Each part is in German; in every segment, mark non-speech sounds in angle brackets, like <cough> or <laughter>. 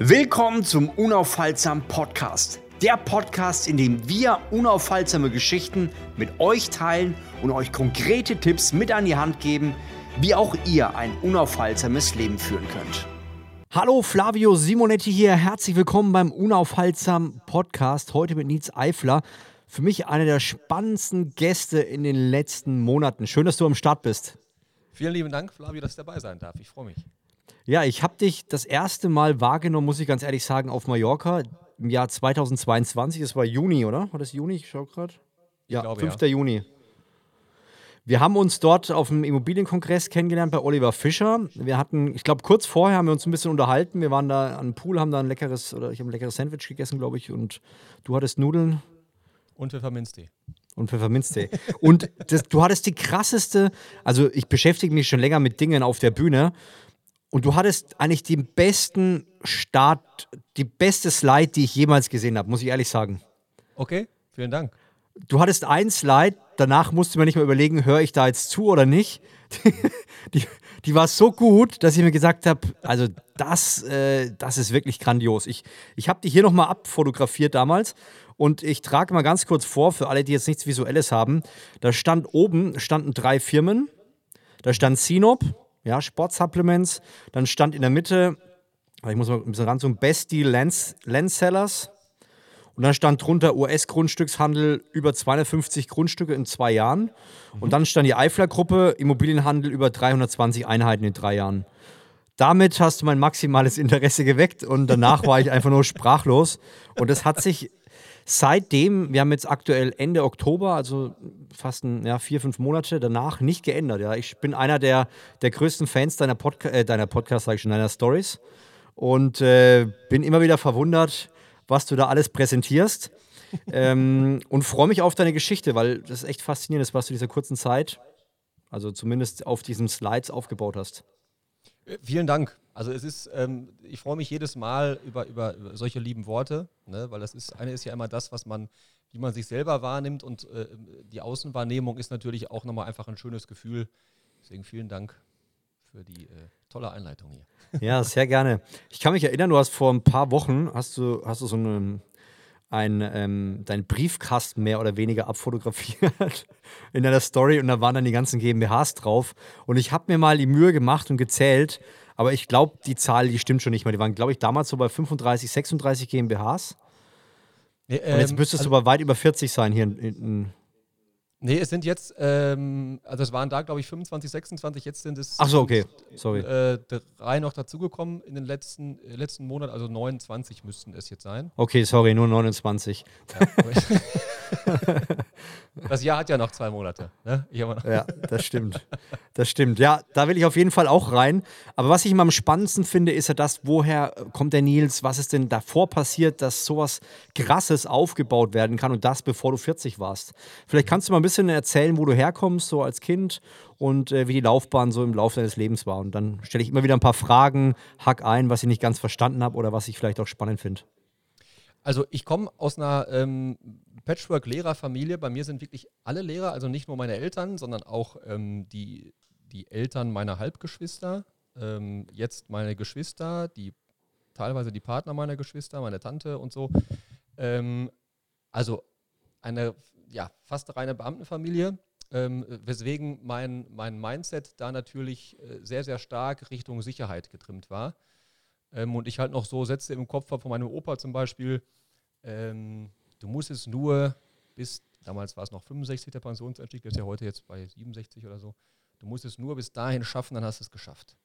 Willkommen zum Unaufhaltsam Podcast. Der Podcast, in dem wir unaufhaltsame Geschichten mit euch teilen und euch konkrete Tipps mit an die Hand geben, wie auch ihr ein unaufhaltsames Leben führen könnt. Hallo Flavio Simonetti hier, herzlich willkommen beim Unaufhaltsam Podcast. Heute mit Nils Eifler. Für mich einer der spannendsten Gäste in den letzten Monaten. Schön, dass du am Start bist. Vielen lieben Dank, Flavio, dass ich dabei sein darf. Ich freue mich. Ja, ich habe dich das erste Mal wahrgenommen, muss ich ganz ehrlich sagen, auf Mallorca im Jahr 2022. Das war Juni, oder? War das Juni? Ich schaue gerade. Ja, glaube, 5. Ja. Juni. Wir haben uns dort auf dem Immobilienkongress kennengelernt bei Oliver Fischer. Wir hatten, ich glaube, kurz vorher haben wir uns ein bisschen unterhalten. Wir waren da am Pool, haben da ein leckeres, oder ich habe ein leckeres Sandwich gegessen, glaube ich, und du hattest Nudeln. Und Pfefferminztee. Und Pfefferminztee. und das, du hattest die krasseste, also ich beschäftige mich schon länger mit Dingen auf der Bühne und du hattest eigentlich den besten Start, die beste Slide, die ich jemals gesehen habe, muss ich ehrlich sagen. Okay, vielen Dank. Du hattest ein Slide, danach musste man nicht mehr überlegen, höre ich da jetzt zu oder nicht. <laughs> die, die war so gut, dass ich mir gesagt habe, also das, äh, das ist wirklich grandios. Ich, ich habe die hier nochmal abfotografiert damals und ich trage mal ganz kurz vor, für alle, die jetzt nichts Visuelles haben. Da stand oben, standen drei Firmen. Da stand Sinop, ja, Sportsupplements. Dann stand in der Mitte, ich muss mal ein bisschen ran, so ein Besti Lens, Lens Und dann stand drunter US-Grundstückshandel über 250 Grundstücke in zwei Jahren. Mhm. Und dann stand die Eifler-Gruppe Immobilienhandel über 320 Einheiten in drei Jahren. Damit hast du mein maximales Interesse geweckt und danach war ich einfach nur sprachlos. Und das hat sich seitdem, wir haben jetzt aktuell Ende Oktober, also fast ein, ja, vier, fünf Monate danach, nicht geändert. Ja. Ich bin einer der, der größten Fans deiner, Podca äh, deiner Podcast, sage ich schon, deiner Stories. Und äh, bin immer wieder verwundert, was du da alles präsentierst. <laughs> ähm, und freue mich auf deine Geschichte, weil das echt faszinierend ist, was du in dieser kurzen Zeit, also zumindest auf diesen Slides aufgebaut hast. Vielen Dank. Also es ist, ähm, ich freue mich jedes Mal über, über, solche lieben Worte, ne? weil das ist, eine ist ja immer das, was man, wie man sich selber wahrnimmt und äh, die Außenwahrnehmung ist natürlich auch nochmal einfach ein schönes Gefühl. Deswegen vielen Dank für die äh, tolle Einleitung hier. Ja, sehr gerne. Ich kann mich erinnern, du hast vor ein paar Wochen, hast du, hast du so einen ein, ähm, deinen Briefkasten mehr oder weniger abfotografiert <laughs> in deiner Story und da waren dann die ganzen GmbHs drauf. Und ich habe mir mal die Mühe gemacht und gezählt, aber ich glaube, die Zahl, die stimmt schon nicht mehr. Die waren, glaube ich, damals so bei 35, 36 GmbHs. Nee, ähm, und jetzt ähm, müsstest also, du aber weit über 40 sein hier in, in Nee, es sind jetzt, ähm, also es waren da, glaube ich, 25, 26, jetzt sind es Ach so, okay. Sorry. Äh, drei noch dazugekommen in den letzten, äh, letzten Monat, also 29 müssten es jetzt sein. Okay, sorry, nur 29. Ja, <laughs> <laughs> das Jahr hat ja noch zwei Monate. Ne? ja, das stimmt. Das stimmt. Ja, da will ich auf jeden Fall auch rein. Aber was ich immer am spannendsten finde, ist ja das, woher kommt der Nils, was ist denn davor passiert, dass sowas Krasses aufgebaut werden kann und das, bevor du 40 warst. Vielleicht kannst du mal ein bisschen erzählen, wo du herkommst, so als Kind und äh, wie die Laufbahn so im Laufe deines Lebens war. Und dann stelle ich immer wieder ein paar Fragen, hack ein, was ich nicht ganz verstanden habe oder was ich vielleicht auch spannend finde. Also ich komme aus einer ähm, Patchwork-Lehrerfamilie. Bei mir sind wirklich alle Lehrer, also nicht nur meine Eltern, sondern auch ähm, die, die Eltern meiner Halbgeschwister, ähm, jetzt meine Geschwister, die teilweise die Partner meiner Geschwister, meine Tante und so. Ähm, also eine ja, fast reine Beamtenfamilie, ähm, weswegen mein, mein Mindset da natürlich äh, sehr, sehr stark Richtung Sicherheit getrimmt war. Ähm, und ich halt noch so Sätze im Kopf habe von meinem Opa zum Beispiel, ähm, du musst es nur bis, damals war es noch 65 der Pensionsanstieg, der ist ja heute jetzt bei 67 oder so, du musst es nur bis dahin schaffen, dann hast du es geschafft.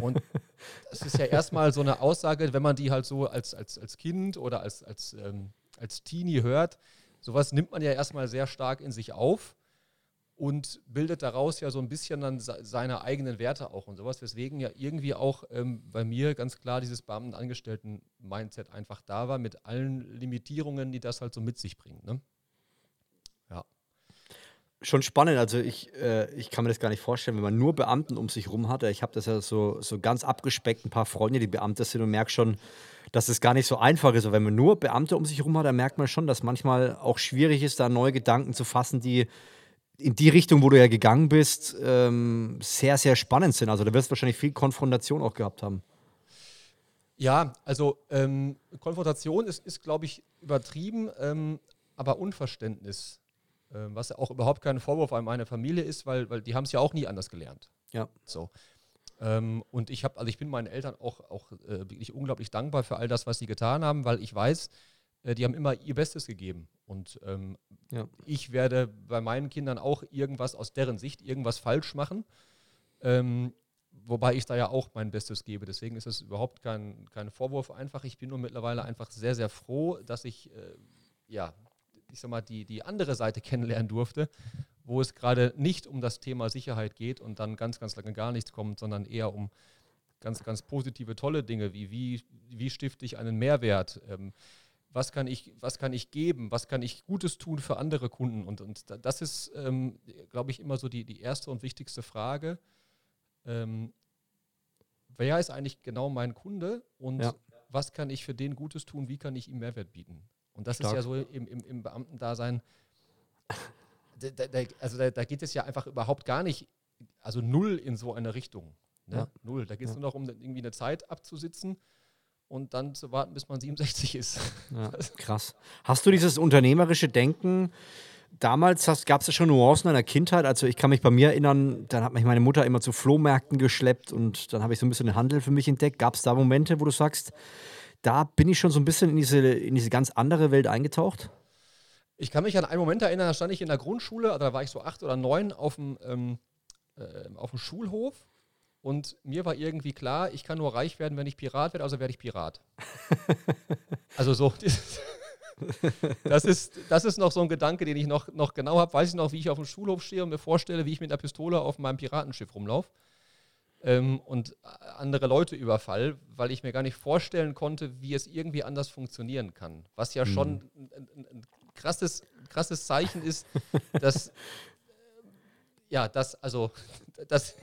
Und <laughs> das ist ja erstmal so eine Aussage, wenn man die halt so als, als, als Kind oder als, als, ähm, als Teenie hört, sowas nimmt man ja erstmal sehr stark in sich auf und bildet daraus ja so ein bisschen dann seine eigenen Werte auch und sowas, weswegen ja irgendwie auch ähm, bei mir ganz klar dieses Beamtenangestellten-Mindset einfach da war, mit allen Limitierungen, die das halt so mit sich bringt. Ne? Ja. Schon spannend, also ich, äh, ich kann mir das gar nicht vorstellen, wenn man nur Beamten um sich rum hat. Ich habe das ja so, so ganz abgespeckt, ein paar Freunde, die Beamte sind und merke schon, dass es gar nicht so einfach ist. Und wenn man nur Beamte um sich herum hat, dann merkt man schon, dass manchmal auch schwierig ist, da neue Gedanken zu fassen, die in die Richtung, wo du ja gegangen bist, ähm, sehr, sehr spannend sind. Also da wirst du wahrscheinlich viel Konfrontation auch gehabt haben. Ja, also ähm, Konfrontation ist, ist glaube ich, übertrieben, ähm, aber Unverständnis, äh, was auch überhaupt kein Vorwurf an meine Familie ist, weil, weil die haben es ja auch nie anders gelernt. Ja. So. Ähm, und ich habe, also ich bin meinen Eltern auch, auch äh, wirklich unglaublich dankbar für all das, was sie getan haben, weil ich weiß, äh, die haben immer ihr Bestes gegeben. Und ähm, ja. ich werde bei meinen Kindern auch irgendwas aus deren Sicht, irgendwas falsch machen. Ähm, wobei ich da ja auch mein Bestes gebe. Deswegen ist es überhaupt kein, kein Vorwurf einfach. Ich bin nur mittlerweile einfach sehr, sehr froh, dass ich, äh, ja, ich sag mal, die, die andere Seite kennenlernen durfte, wo es gerade nicht um das Thema Sicherheit geht und dann ganz, ganz lange gar nichts kommt, sondern eher um ganz, ganz positive, tolle Dinge, wie wie, wie stifte ich einen Mehrwert, ähm, was, kann ich, was kann ich geben, was kann ich Gutes tun für andere Kunden. Und, und das ist, ähm, glaube ich, immer so die, die erste und wichtigste Frage ähm, wer ist eigentlich genau mein Kunde und ja. was kann ich für den Gutes tun, wie kann ich ihm Mehrwert bieten? Und das Stark. ist ja so im, im, im Beamtendasein, da, da, also da, da, geht es ja einfach überhaupt gar nicht, also null in so eine Richtung. Ne? Ja. Null. Da geht es ja. nur noch um irgendwie eine Zeit abzusitzen und dann zu warten, bis man 67 ist. Ja, <laughs> krass. Hast du dieses unternehmerische Denken damals gab es ja schon Nuancen in der Kindheit. Also ich kann mich bei mir erinnern, dann hat mich meine Mutter immer zu Flohmärkten geschleppt und dann habe ich so ein bisschen den Handel für mich entdeckt. Gab es da Momente, wo du sagst, da bin ich schon so ein bisschen in diese, in diese ganz andere Welt eingetaucht? Ich kann mich an einen Moment erinnern, da stand ich in der Grundschule, also da war ich so acht oder neun auf dem, ähm, äh, auf dem Schulhof und mir war irgendwie klar, ich kann nur reich werden, wenn ich Pirat werde, also werde ich Pirat. <laughs> also so, das, ist, das ist noch so ein Gedanke, den ich noch, noch genau habe. Weiß ich noch, wie ich auf dem Schulhof stehe und mir vorstelle, wie ich mit einer Pistole auf meinem Piratenschiff rumlaufe ähm, und andere Leute überfall, weil ich mir gar nicht vorstellen konnte, wie es irgendwie anders funktionieren kann. Was ja schon mhm. ein, ein, ein, krasses, krasses Zeichen ist, dass, <laughs> ja, das, also, das,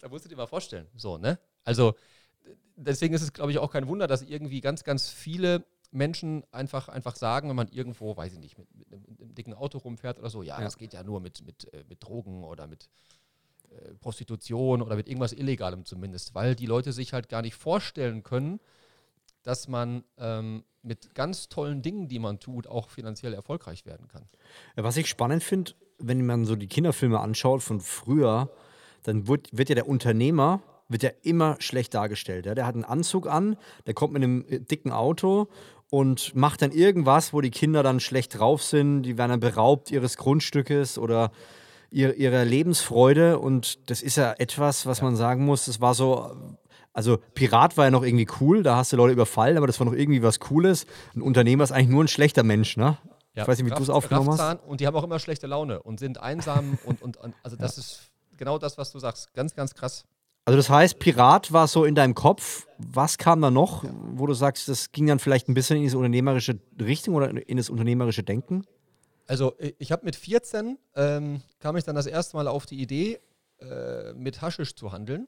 da musst du dir mal vorstellen, so, ne? Also, deswegen ist es, glaube ich, auch kein Wunder, dass irgendwie ganz, ganz viele Menschen einfach, einfach sagen, wenn man irgendwo, weiß ich nicht, mit, mit, einem, mit einem, dicken Auto rumfährt oder so, ja, ja, das geht ja nur mit, mit, äh, mit Drogen oder mit äh, Prostitution oder mit irgendwas Illegalem zumindest, weil die Leute sich halt gar nicht vorstellen können, dass man ähm, mit ganz tollen Dingen, die man tut, auch finanziell erfolgreich werden kann. Was ich spannend finde, wenn man so die Kinderfilme anschaut von früher, dann wird, wird ja der Unternehmer wird ja immer schlecht dargestellt. Ja? Der hat einen Anzug an, der kommt mit einem äh, dicken Auto und macht dann irgendwas, wo die Kinder dann schlecht drauf sind, die werden dann beraubt ihres Grundstückes oder ihr, ihrer Lebensfreude und das ist ja etwas, was man sagen muss, das war so, also Pirat war ja noch irgendwie cool, da hast du Leute überfallen, aber das war noch irgendwie was Cooles. Ein Unternehmer ist eigentlich nur ein schlechter Mensch, ne? Ja, ich weiß nicht, wie du es aufgenommen hast. Und die haben auch immer schlechte Laune und sind einsam und, und, und also das ja. ist genau das, was du sagst. Ganz, ganz krass. Also das heißt, Pirat war so in deinem Kopf. Was kam da noch, wo du sagst, das ging dann vielleicht ein bisschen in diese unternehmerische Richtung oder in das unternehmerische Denken? Also ich habe mit 14 ähm, kam ich dann das erste Mal auf die Idee, äh, mit Haschisch zu handeln.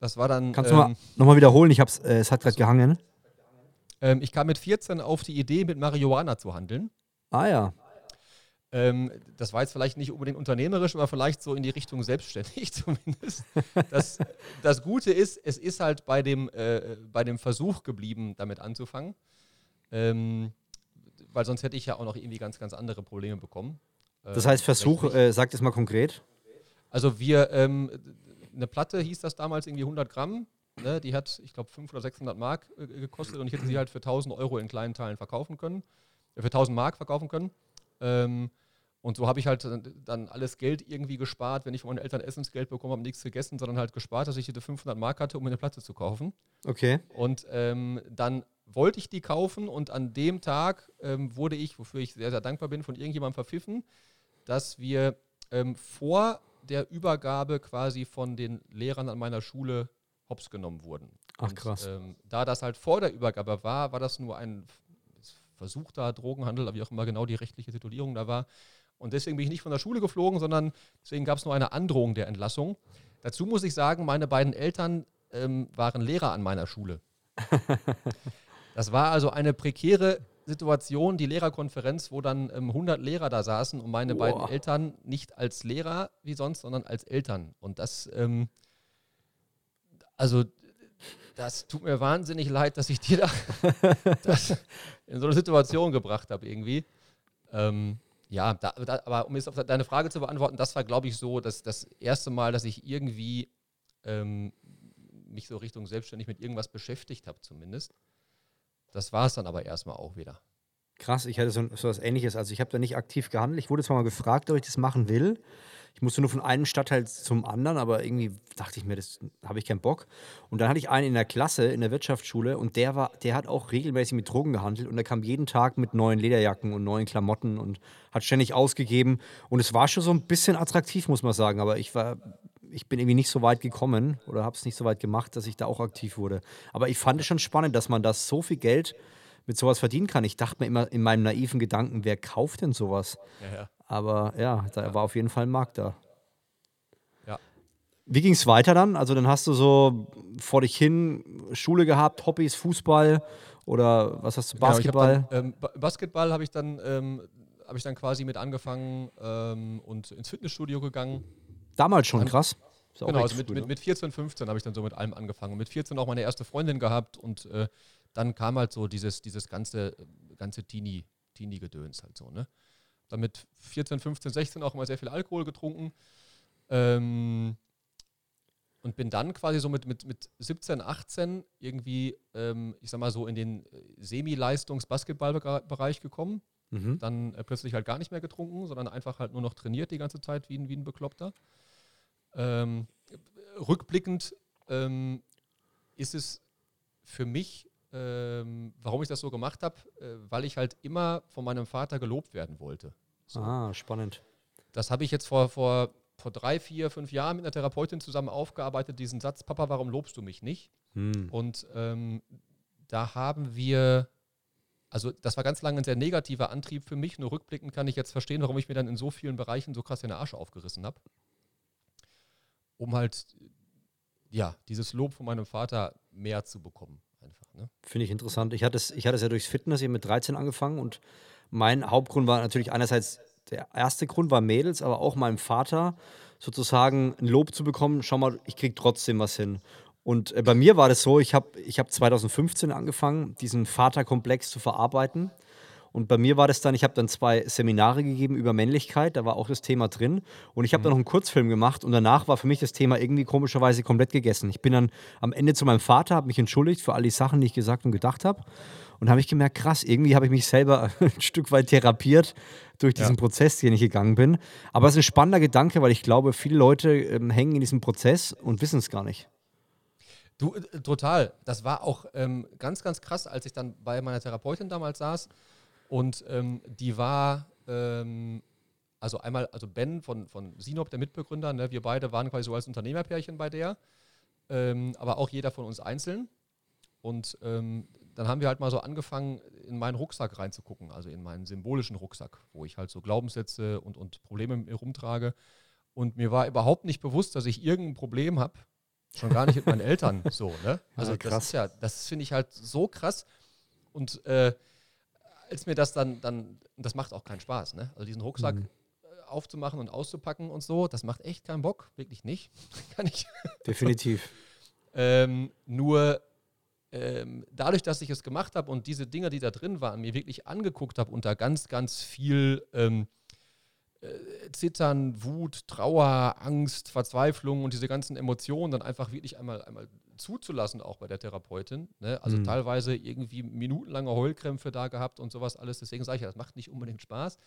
Das war dann. Kannst ähm, du mal, nochmal wiederholen? Ich hab's, äh, es hat gerade gehangen. Ähm, ich kam mit 14 auf die Idee, mit Marihuana zu handeln. Ah ja. Ähm, das war jetzt vielleicht nicht unbedingt unternehmerisch, aber vielleicht so in die Richtung selbstständig <laughs> zumindest. Das, das Gute ist, es ist halt bei dem, äh, bei dem Versuch geblieben, damit anzufangen. Ähm, weil sonst hätte ich ja auch noch irgendwie ganz, ganz andere Probleme bekommen. Äh, das heißt, Versuch, äh, sagt es mal konkret. Also wir, ähm, eine Platte hieß das damals irgendwie 100 Gramm. Ne, die hat, ich glaube, 500 oder 600 Mark äh, gekostet und ich hätte sie halt für 1000 Euro in kleinen Teilen verkaufen können, äh, für 1000 Mark verkaufen können. Ähm, und so habe ich halt dann alles Geld irgendwie gespart, wenn ich von meinen Eltern Essensgeld bekommen habe, nichts gegessen, sondern halt gespart, dass ich diese 500 Mark hatte, um eine Platte zu kaufen. Okay. Und ähm, dann wollte ich die kaufen und an dem Tag ähm, wurde ich, wofür ich sehr, sehr dankbar bin, von irgendjemandem verpfiffen, dass wir ähm, vor der Übergabe quasi von den Lehrern an meiner Schule hops genommen wurden. Ach krass. Und, ähm, da das halt vor der Übergabe war, war das nur ein versuchter Drogenhandel, wie auch immer genau die rechtliche Titulierung da war. Und deswegen bin ich nicht von der Schule geflogen, sondern deswegen gab es nur eine Androhung der Entlassung. Dazu muss ich sagen, meine beiden Eltern ähm, waren Lehrer an meiner Schule. <laughs> das war also eine prekäre Situation, die Lehrerkonferenz, wo dann ähm, 100 Lehrer da saßen und meine Boah. beiden Eltern nicht als Lehrer wie sonst, sondern als Eltern. Und das, ähm, also das tut mir wahnsinnig leid, dass ich dir da das <laughs> <laughs> in so eine Situation gebracht habe irgendwie. Ähm, ja, da, da, aber um jetzt auf deine Frage zu beantworten, das war, glaube ich, so dass das erste Mal, dass ich irgendwie ähm, mich so Richtung selbstständig mit irgendwas beschäftigt habe, zumindest. Das war es dann aber erstmal auch wieder. Krass, ich hatte so, so was ähnliches. Also ich habe da nicht aktiv gehandelt. Ich wurde zwar mal gefragt, ob ich das machen will. Ich musste nur von einem Stadtteil zum anderen, aber irgendwie dachte ich mir, das habe ich keinen Bock. Und dann hatte ich einen in der Klasse, in der Wirtschaftsschule, und der war, der hat auch regelmäßig mit Drogen gehandelt und der kam jeden Tag mit neuen Lederjacken und neuen Klamotten und hat ständig ausgegeben. Und es war schon so ein bisschen attraktiv, muss man sagen. Aber ich war, ich bin irgendwie nicht so weit gekommen oder habe es nicht so weit gemacht, dass ich da auch aktiv wurde. Aber ich fand es schon spannend, dass man da so viel Geld mit sowas verdienen kann. Ich dachte mir immer in meinem naiven Gedanken, wer kauft denn sowas? Ja, ja. Aber ja, da ja. war auf jeden Fall ein Markt da. Ja. Wie ging es weiter dann? Also dann hast du so vor dich hin Schule gehabt, Hobbys, Fußball oder was hast du, Basketball? Genau, dann, ähm, Basketball habe ich dann ähm, habe ich dann quasi mit angefangen ähm, und ins Fitnessstudio gegangen. Damals schon, dann, krass. Genau, also mit, mit, mit 14, 15 habe ich dann so mit allem angefangen. Mit 14 auch meine erste Freundin gehabt und äh, dann kam halt so dieses, dieses ganze, ganze Teenie, Teenie-Gedöns halt so, ne? Dann mit 14, 15, 16 auch immer sehr viel Alkohol getrunken. Ähm, und bin dann quasi so mit, mit, mit 17, 18 irgendwie, ähm, ich sag mal so, in den äh, Semi-Leistungs-Basketball-Bereich gekommen. Mhm. Dann äh, plötzlich halt gar nicht mehr getrunken, sondern einfach halt nur noch trainiert die ganze Zeit wie ein, wie ein Bekloppter. Ähm, rückblickend ähm, ist es für mich ähm, warum ich das so gemacht habe, äh, weil ich halt immer von meinem Vater gelobt werden wollte. So. Ah, spannend. Das habe ich jetzt vor, vor, vor drei, vier, fünf Jahren mit einer Therapeutin zusammen aufgearbeitet, diesen Satz, Papa, warum lobst du mich nicht? Hm. Und ähm, da haben wir, also das war ganz lange ein sehr negativer Antrieb für mich, nur rückblickend kann ich jetzt verstehen, warum ich mir dann in so vielen Bereichen so krass den Arsch aufgerissen habe. Um halt, ja, dieses Lob von meinem Vater mehr zu bekommen einfach. Ne? Finde ich interessant. Ich hatte, es, ich hatte es ja durchs Fitness hier mit 13 angefangen und mein Hauptgrund war natürlich einerseits, der erste Grund war Mädels, aber auch meinem Vater sozusagen ein Lob zu bekommen, schau mal, ich kriege trotzdem was hin. Und äh, bei mir war das so, ich habe ich hab 2015 angefangen, diesen Vaterkomplex zu verarbeiten und bei mir war das dann, ich habe dann zwei Seminare gegeben über Männlichkeit, da war auch das Thema drin. Und ich habe mhm. dann noch einen Kurzfilm gemacht und danach war für mich das Thema irgendwie komischerweise komplett gegessen. Ich bin dann am Ende zu meinem Vater, habe mich entschuldigt für all die Sachen, die ich gesagt und gedacht habe. Und habe ich gemerkt, krass, irgendwie habe ich mich selber <laughs> ein Stück weit therapiert durch diesen ja. Prozess, den ich gegangen bin. Aber es ist ein spannender Gedanke, weil ich glaube, viele Leute ähm, hängen in diesem Prozess und wissen es gar nicht. Du, äh, total. Das war auch ähm, ganz, ganz krass, als ich dann bei meiner Therapeutin damals saß und ähm, die war, ähm, also einmal, also Ben von, von Sinop, der Mitbegründer, ne, wir beide waren quasi so als Unternehmerpärchen bei der, ähm, aber auch jeder von uns einzeln. Und ähm, dann haben wir halt mal so angefangen, in meinen Rucksack reinzugucken, also in meinen symbolischen Rucksack, wo ich halt so Glaubenssätze und, und Probleme mit mir rumtrage. Und mir war überhaupt nicht bewusst, dass ich irgendein Problem habe. Schon gar nicht mit meinen Eltern so, ne? <laughs> Also ja, das ist ja, das finde ich halt so krass. Und äh, als mir das dann, dann, das macht auch keinen Spaß, ne? Also diesen Rucksack mhm. Äh, aufzumachen und auszupacken und so, das macht echt keinen Bock, wirklich nicht. <laughs> Kann ich. <laughs> Definitiv. ähm, nur ähm, dadurch, dass ich es gemacht habe und diese Dinge, die da drin waren, mir wirklich angeguckt habe unter ganz, ganz viel ähm, äh, Zittern, Wut, Trauer, Angst, Verzweiflung und diese ganzen Emotionen dann einfach wirklich einmal, einmal zuzulassen, auch bei der Therapeutin. Ne? Also mhm. teilweise irgendwie minutenlange Heulkrämpfe da gehabt und sowas alles. Deswegen sage ich ja, das macht nicht unbedingt Spaß.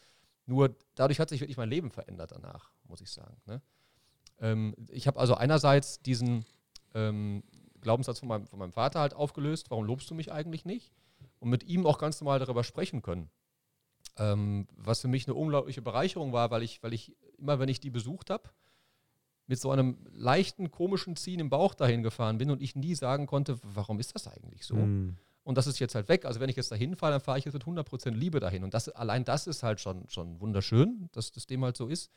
Nur dadurch hat sich wirklich mein Leben verändert danach, muss ich sagen. Ne? Ähm, ich habe also einerseits diesen ähm, Glaubenssatz von meinem, von meinem Vater halt aufgelöst, warum lobst du mich eigentlich nicht? Und mit ihm auch ganz normal darüber sprechen können. Ähm, was für mich eine unglaubliche Bereicherung war, weil ich, weil ich immer, wenn ich die besucht habe, mit so einem leichten, komischen Ziehen im Bauch dahin gefahren bin und ich nie sagen konnte, warum ist das eigentlich so? Mm. Und das ist jetzt halt weg. Also wenn ich jetzt dahin fahre, dann fahre ich jetzt mit 100% Liebe dahin. Und das, allein das ist halt schon, schon wunderschön, dass das dem halt so ist.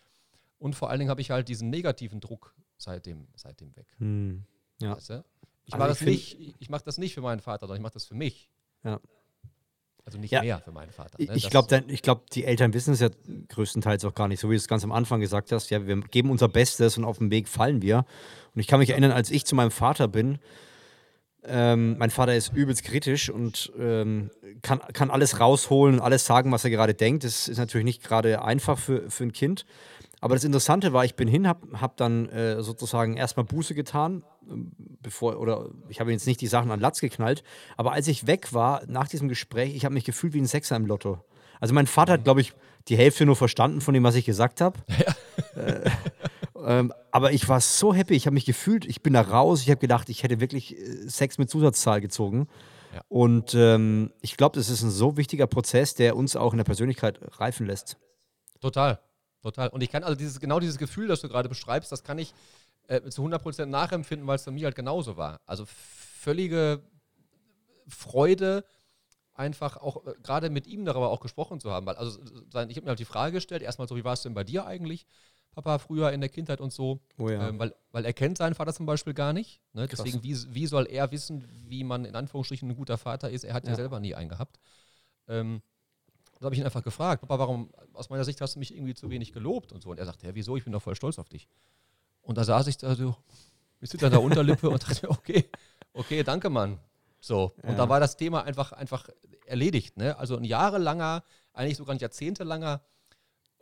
Und vor allen Dingen habe ich halt diesen negativen Druck seitdem, seitdem weg. Mm. Ja. Weißt du? Ich also mache das, mach das nicht für meinen Vater, sondern ich mache das für mich. Ja. Also nicht ja. mehr für meinen Vater. Ne? Ich glaube, glaub, die Eltern wissen es ja größtenteils auch gar nicht, so wie du es ganz am Anfang gesagt hast. Ja, wir geben unser Bestes und auf dem Weg fallen wir. Und ich kann mich erinnern, als ich zu meinem Vater bin, Ähm, mein Vater ist übelst kritisch und ähm, kann, kann alles rausholen und alles sagen, was er gerade denkt. Das ist natürlich nicht gerade einfach für, für ein Kind. Aber das Interessante war, ich bin hin, habe hab dann äh, sozusagen erstmal Buße getan, bevor, oder ich habe jetzt nicht die Sachen an Latz geknallt, aber als ich weg war, nach diesem Gespräch, ich habe mich gefühlt wie ein Sechser im Lotto. Also mein Vater hat, glaube ich, die Hälfte nur verstanden von dem, was ich gesagt habe. <laughs> Ja. Äh, ähm, aber ich war so happy, ich habe mich gefühlt, ich bin da raus, ich habe gedacht, ich hätte wirklich äh, Sex mit Zusatzzahl gezogen. Ja. Und ähm, ich glaube, das ist ein so wichtiger Prozess, der uns auch in der Persönlichkeit reifen lässt. Total, total. Und ich kann also dieses, genau dieses Gefühl, das du gerade beschreibst, das kann ich äh, zu 100% nachempfinden, weil es bei mir halt genauso war. Also völlige Freude, einfach auch äh, gerade mit ihm darüber auch gesprochen zu haben. Weil, also sein, ich habe mir halt die Frage gestellt, erstmal so, wie war es denn bei dir eigentlich? Papa früher in der Kindheit und so. Oh ja. ähm, weil, weil er kennt seinen Vater zum Beispiel gar nicht. Ne? Deswegen, wie, wie soll er wissen, wie man in Anführungsstrichen ein guter Vater ist? Er hat ja, ja selber nie einen gehabt. Ähm, da habe ich ihn einfach gefragt, Papa, warum, aus meiner Sicht hast du mich irgendwie zu wenig gelobt und so. Und er sagte, ja, wieso? Ich bin doch voll stolz auf dich. Und da saß ich da so, mit der Unterlippe und dachte, okay, okay, danke, Mann. So. Und ja. da war das Thema einfach, einfach erledigt. Ne? Also ein jahrelanger, eigentlich sogar ein jahrzehntelanger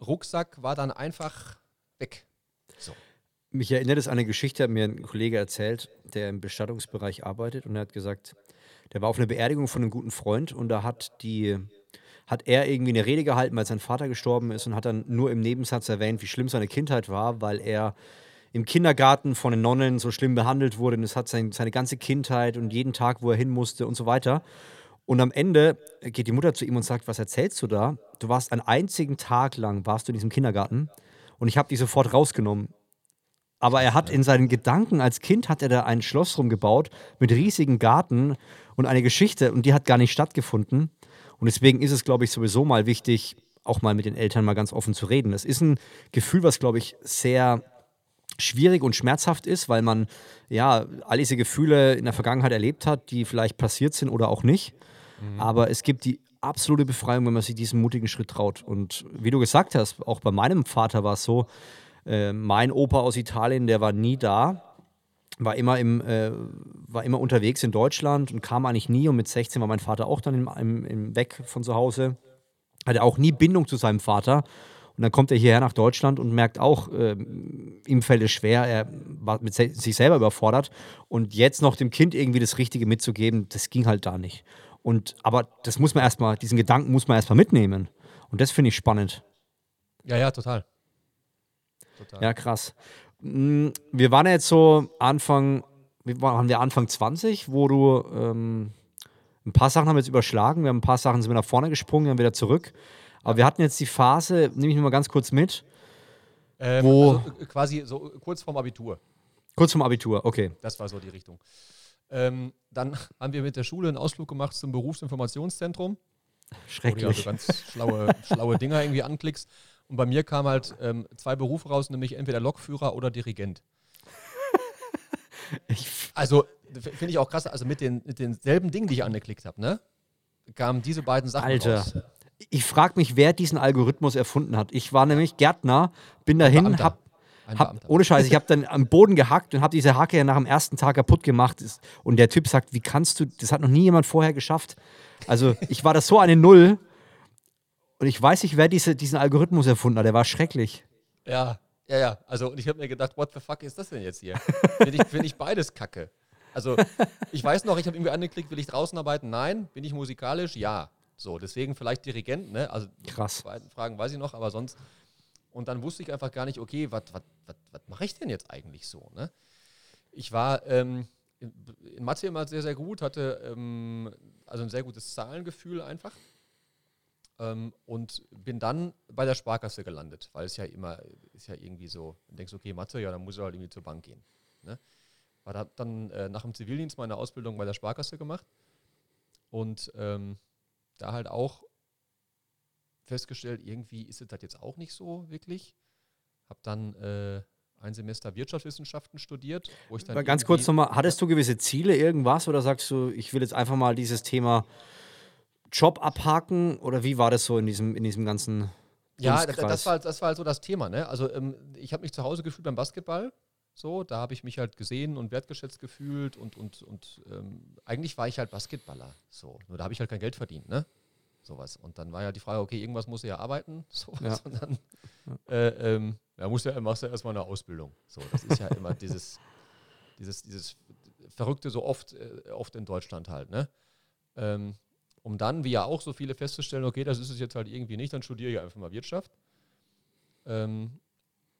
Rucksack war dann einfach weg. So. Mich erinnert es an eine Geschichte, hat mir ein Kollege erzählt, der im Bestattungsbereich arbeitet und er hat gesagt, der war auf einer Beerdigung von einem guten Freund und da hat die hat er irgendwie eine Rede gehalten, weil sein Vater gestorben ist und hat dann nur im Nebensatz erwähnt, wie schlimm seine Kindheit war, weil er im Kindergarten von den Nonnen so schlimm behandelt wurde und es hat sein, seine ganze Kindheit und jeden Tag, wo er hin musste und so weiter. Und am Ende geht die Mutter zu ihm und sagt, was erzählst du da? Du warst einen einzigen Tag lang, warst du in diesem Kindergarten und ich habe die sofort rausgenommen. Aber er hat in seinen Gedanken als Kind hat er da ein Schloss rumgebaut mit riesigem Garten und eine Geschichte und die hat gar nicht stattgefunden. Und deswegen ist es, glaube ich, sowieso mal wichtig, auch mal mit den Eltern mal ganz offen zu reden. Das ist ein Gefühl, was, glaube ich, sehr schwierig und schmerzhaft ist, weil man ja all diese Gefühle in der Vergangenheit erlebt hat, die vielleicht passiert sind oder auch nicht. Mhm. Aber es gibt die absolute Befreiung, wenn man sich diesen mutigen Schritt traut. Und wie du gesagt hast, auch bei meinem Vater war es so, äh, mein Opa aus Italien, der war nie da, war immer, im, äh, war immer unterwegs in Deutschland und kam eigentlich nie. Und mit 16 war mein Vater auch dann im, im, im Weg von zu Hause. Hatte auch nie Bindung zu seinem Vater. Und dann kommt er hierher nach Deutschland und merkt auch, äh, ihm fällt es schwer, er war mit sich selber überfordert. Und jetzt noch dem Kind irgendwie das Richtige mitzugeben, das ging halt da nicht. Und, aber das muss man erstmal, diesen Gedanken muss man erstmal mitnehmen. Und das finde ich spannend. Ja, ja, total. total. Ja, krass. Mm, wir waren ja jetzt so Anfang, waren wir Anfang 20, wo du ähm, ein paar Sachen haben wir jetzt überschlagen, wir haben ein paar Sachen sind wir nach vorne gesprungen, dann wieder zurück. Aber wir hatten jetzt die Phase, nehme ich nur mal ganz kurz mit. Ähm, wo also quasi so kurz vorm Abitur. Kurz vorm Abitur, okay. Das war so die Richtung. Ähm, dann <laughs> haben wir mit der Schule einen Ausflug gemacht zum Berufsinformationszentrum. Schrecklich. Wo du also ganz schlaue, schlaue <laughs> Dinger irgendwie anklickst. Und bei mir kamen halt ähm, zwei Berufe raus, nämlich entweder Lokführer oder Dirigent. <laughs> also finde ich auch krass, also mit, den, mit denselben Dingen, die ich angeklickt habe, ne? Kamen diese beiden Sachen Alter. raus. Ich frage mich, wer diesen Algorithmus erfunden hat. Ich war nämlich Gärtner, bin dahin, habe hab, ohne Scheiß, ich habe dann am Boden gehackt und habe diese Hacke nach dem ersten Tag kaputt gemacht. Und der Typ sagt, wie kannst du, das hat noch nie jemand vorher geschafft. Also ich war das so eine Null und ich weiß nicht, wer diese, diesen Algorithmus erfunden hat. Der war schrecklich. Ja, ja, ja. Also und ich habe mir gedacht, what the fuck ist das denn jetzt hier? <laughs> Finde ich, find ich beides kacke. Also ich weiß noch, ich habe irgendwie angeklickt, will ich draußen arbeiten? Nein. Bin ich musikalisch? Ja. So, deswegen vielleicht Dirigent, ne? Also Krass. Fragen weiß ich noch, aber sonst und dann wusste ich einfach gar nicht, okay, was mache ich denn jetzt eigentlich so? Ne? Ich war ähm, in, in Mathe immer sehr, sehr gut, hatte ähm, also ein sehr gutes Zahlengefühl einfach. Ähm, und bin dann bei der Sparkasse gelandet, weil es ja immer, ist ja irgendwie so, du denkst, okay, Mathe, ja, dann muss ich halt irgendwie zur Bank gehen. Ne? War da dann äh, nach dem Zivildienst meine Ausbildung bei der Sparkasse gemacht und ähm, da halt auch festgestellt, irgendwie ist es das jetzt auch nicht so wirklich. Habe dann äh, ein Semester Wirtschaftswissenschaften studiert, wo ich dann. Aber ganz kurz nochmal, hattest du gewisse Ziele, irgendwas, oder sagst du, ich will jetzt einfach mal dieses Thema Job abhaken? Oder wie war das so in diesem, in diesem ganzen. Ja, das, das, war, das war halt so das Thema. Ne? Also, ähm, ich habe mich zu Hause gefühlt beim Basketball. So, da habe ich mich halt gesehen und wertgeschätzt gefühlt und, und, und ähm, eigentlich war ich halt Basketballer. So, nur da habe ich halt kein Geld verdient, ne? Sowas. Und dann war ja die Frage, okay, irgendwas muss ja arbeiten. <laughs> Sowas. Ja. Und dann äh, ähm, ja, musst ja, machst du ja erstmal eine Ausbildung. So, das ist ja immer dieses, dieses, dieses Verrückte so oft, äh, oft in Deutschland halt, ne? Ähm, um dann, wie ja auch so viele festzustellen, okay, das ist es jetzt halt irgendwie nicht, dann studiere ich einfach mal Wirtschaft. Ähm,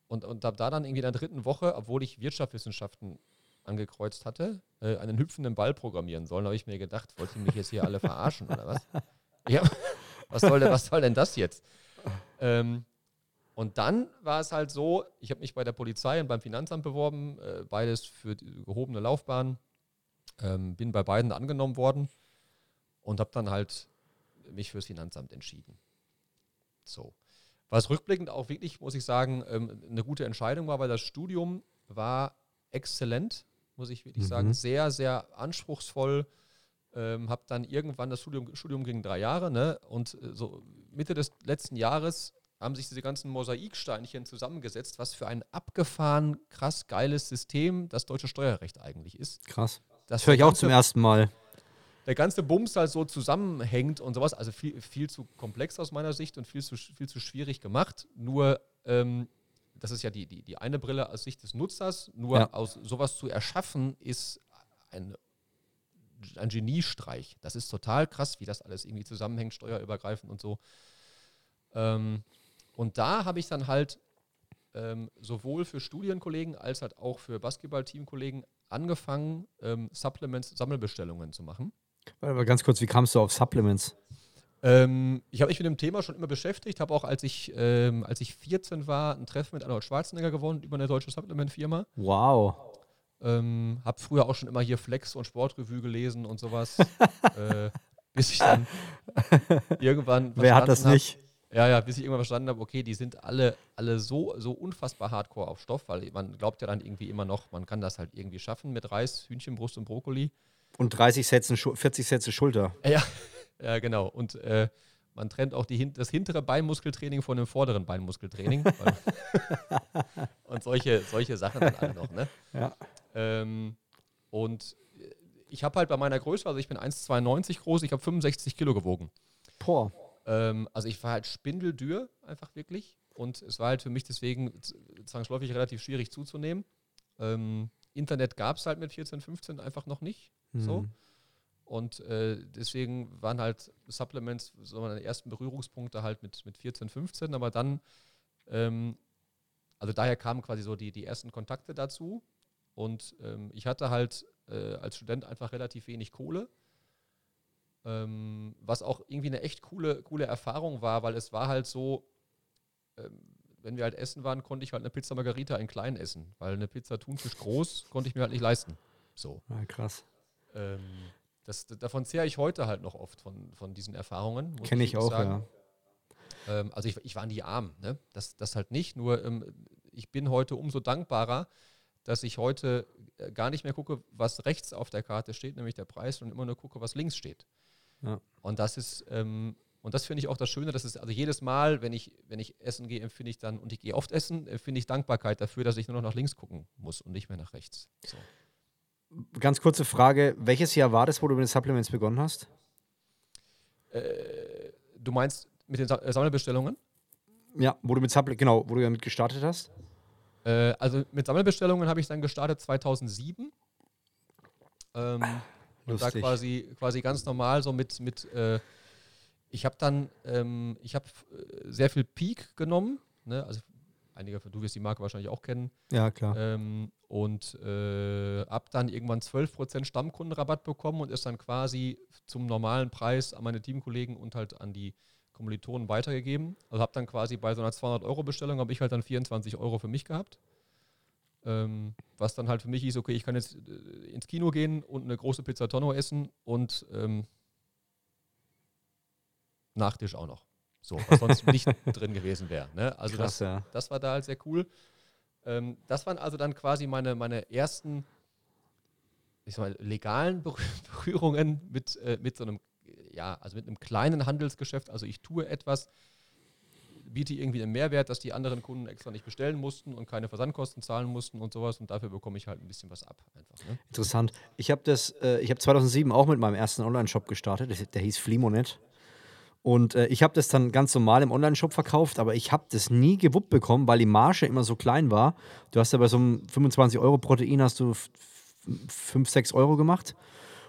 und, und habe da dann irgendwie in der dritten Woche, obwohl ich Wirtschaftswissenschaften angekreuzt hatte, äh, einen hüpfenden Ball programmieren sollen. Da habe ich mir gedacht, wollt ihr mich jetzt hier alle verarschen oder was? <laughs> Ja, was soll, denn, was soll denn das jetzt? Ähm, und dann war es halt so, ich habe mich bei der Polizei und beim Finanzamt beworben, äh, beides für die gehobene Laufbahn, ähm, bin bei beiden angenommen worden und habe dann halt mich fürs Finanzamt entschieden. So. Was rückblickend auch wirklich, muss ich sagen, ähm, eine gute Entscheidung war, weil das Studium war exzellent, muss ich wirklich mhm. sagen. Sehr, sehr anspruchsvoll. Ähm, habe dann irgendwann das Studium, Studium ging drei Jahre, ne? Und äh, so Mitte des letzten Jahres haben sich diese ganzen Mosaiksteinchen zusammengesetzt, was für ein abgefahren, krass geiles System das deutsche Steuerrecht eigentlich ist. Krass. Das höre ich auch zum ersten Mal der ganze Bums halt so zusammenhängt und sowas. Also viel, viel zu komplex aus meiner Sicht und viel zu, viel zu schwierig gemacht. Nur, ähm, das ist ja die, die, die eine Brille aus Sicht des Nutzers. Nur ja. aus sowas zu erschaffen, ist ein, ein Geniestreich. Das ist total krass, wie das alles irgendwie zusammenhängt, steuerübergreifend und so. Ähm, und da habe ich dann halt ähm, sowohl für Studienkollegen als halt auch für Basketball-Teamkollegen angefangen, ähm, Supplements, Sammelbestellungen zu machen. Aber ganz kurz, wie kamst du auf Supplements? Ähm, ich habe mich mit dem Thema schon immer beschäftigt, habe auch, als ich, ähm, als ich 14 war, ein Treffen mit Arnold Schwarzenegger gewonnen über eine deutsche Supplement-Firma. Wow. Ähm, habe früher auch schon immer hier Flex und Sportrevue gelesen und sowas. <laughs> äh, bis ich dann irgendwann. Wer hat das hab, nicht? Ja, ja, bis ich irgendwann verstanden habe, okay, die sind alle, alle so, so unfassbar hardcore auf Stoff, weil man glaubt ja dann irgendwie immer noch, man kann das halt irgendwie schaffen mit Reis, Hühnchenbrust und Brokkoli. Und 30 Sätze, 40 Sätze Schulter. Ja, <laughs> ja genau. Und äh, man trennt auch die, das hintere Beinmuskeltraining von dem vorderen Beinmuskeltraining. <laughs> und solche, solche Sachen dann alle noch. Ne? <laughs> Ja. Ähm, und ich habe halt bei meiner Größe, also ich bin 1,92 groß, ich habe 65 Kilo gewogen. Boah. Ähm, also ich war halt spindeldür, einfach wirklich. Und es war halt für mich deswegen zwangsläufig relativ schwierig zuzunehmen. Ähm, Internet gab es halt mit 14, 15 einfach noch nicht. Mhm. So. Und äh, deswegen waren halt Supplements so meine ersten Berührungspunkte halt mit, mit 14, 15, aber dann, ähm, also daher kamen quasi so die, die ersten Kontakte dazu. Und ähm, ich hatte halt äh, als Student einfach relativ wenig Kohle, ähm, was auch irgendwie eine echt coole, coole Erfahrung war, weil es war halt so, ähm, wenn wir halt essen waren, konnte ich halt eine Pizza Margarita in klein essen, weil eine Pizza Thunfisch groß konnte ich mir halt nicht leisten. So. Ja, krass. Ähm, das, davon zehre ich heute halt noch oft von, von diesen Erfahrungen. Kenne ich, ich auch, sagen. ja. Ähm, also ich, ich war nie arm, ne? das, das halt nicht, nur ähm, ich bin heute umso dankbarer, dass ich heute äh, gar nicht mehr gucke, was rechts auf der Karte steht, nämlich der Preis, und immer nur gucke, was links steht. Ja. Und das ist, ähm, und das finde ich auch das Schöne, dass es, also jedes Mal, wenn ich, wenn ich essen gehe, empfinde ich dann, und ich gehe oft essen, empfinde ich Dankbarkeit dafür, dass ich nur noch nach links gucken muss und nicht mehr nach rechts. So. Ganz kurze Frage: Welches Jahr war das, wo du mit den Supplements begonnen hast? Äh, du meinst mit den äh, Sammelbestellungen? Ja, wo du mit Supplements, genau, wo du damit gestartet hast? Äh, also mit Sammelbestellungen habe ich dann gestartet 2007. Ähm, und da quasi, quasi ganz normal so mit, mit äh, ich habe dann, ähm, ich habe äh, sehr viel Peak genommen, ne? also einige, du wirst die Marke wahrscheinlich auch kennen. Ja, klar. Ähm, und äh, ab dann irgendwann 12% Stammkundenrabatt bekommen und ist dann quasi zum normalen Preis an meine Teamkollegen und halt an die Kommilitonen weitergegeben. Also habe dann quasi bei so einer 200-Euro-Bestellung, habe ich halt dann 24 Euro für mich gehabt. Ähm, was dann halt für mich ist, okay, ich kann jetzt äh, ins Kino gehen und eine große Pizza Tonno essen und ähm, Nachtisch auch noch. So, was sonst nicht <laughs> drin gewesen wäre. Ne? Also Krass, das, ja. das war da halt sehr cool. Ähm, das waren also dann quasi meine, meine ersten ich sag mal, legalen <laughs> Berührungen mit, äh, mit so einem, ja, also mit einem kleinen Handelsgeschäft. Also ich tue etwas, biete irgendwie einen Mehrwert, dass die anderen Kunden extra nicht bestellen mussten und keine Versandkosten zahlen mussten und sowas und dafür bekomme ich halt ein bisschen was ab. Einfach, ne? Interessant. Ich habe das, äh, ich habe 2007 auch mit meinem ersten Online-Shop gestartet, der, der hieß Flimonet. Und äh, ich habe das dann ganz normal im Online-Shop verkauft, aber ich habe das nie gewuppt bekommen, weil die Marge immer so klein war. Du hast ja bei so einem 25 Euro Protein hast du 5, 6 Euro gemacht.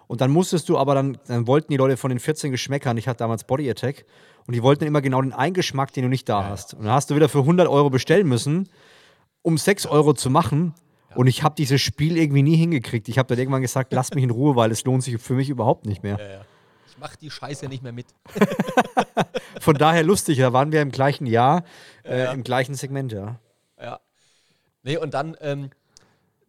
Und dann musstest du aber dann, dann wollten die Leute von den 14 Geschmäckern, ich hatte damals Body Attack, und die wollten immer genau den einen Geschmack, den du nicht da ja. hast. Und dann hast du wieder für 100 Euro bestellen müssen, um 6 Euro zu machen. Ja. Und ich habe dieses Spiel irgendwie nie hingekriegt. Ich habe dann irgendwann gesagt, lass mich in Ruhe, weil es lohnt sich für mich überhaupt nicht mehr. Ja, ich mache die Scheiße nicht mehr mit. <laughs> Von daher lustig, da waren wir im gleichen Jahr, äh, im gleichen Segment, ja. Ja. Nee, und dann ähm,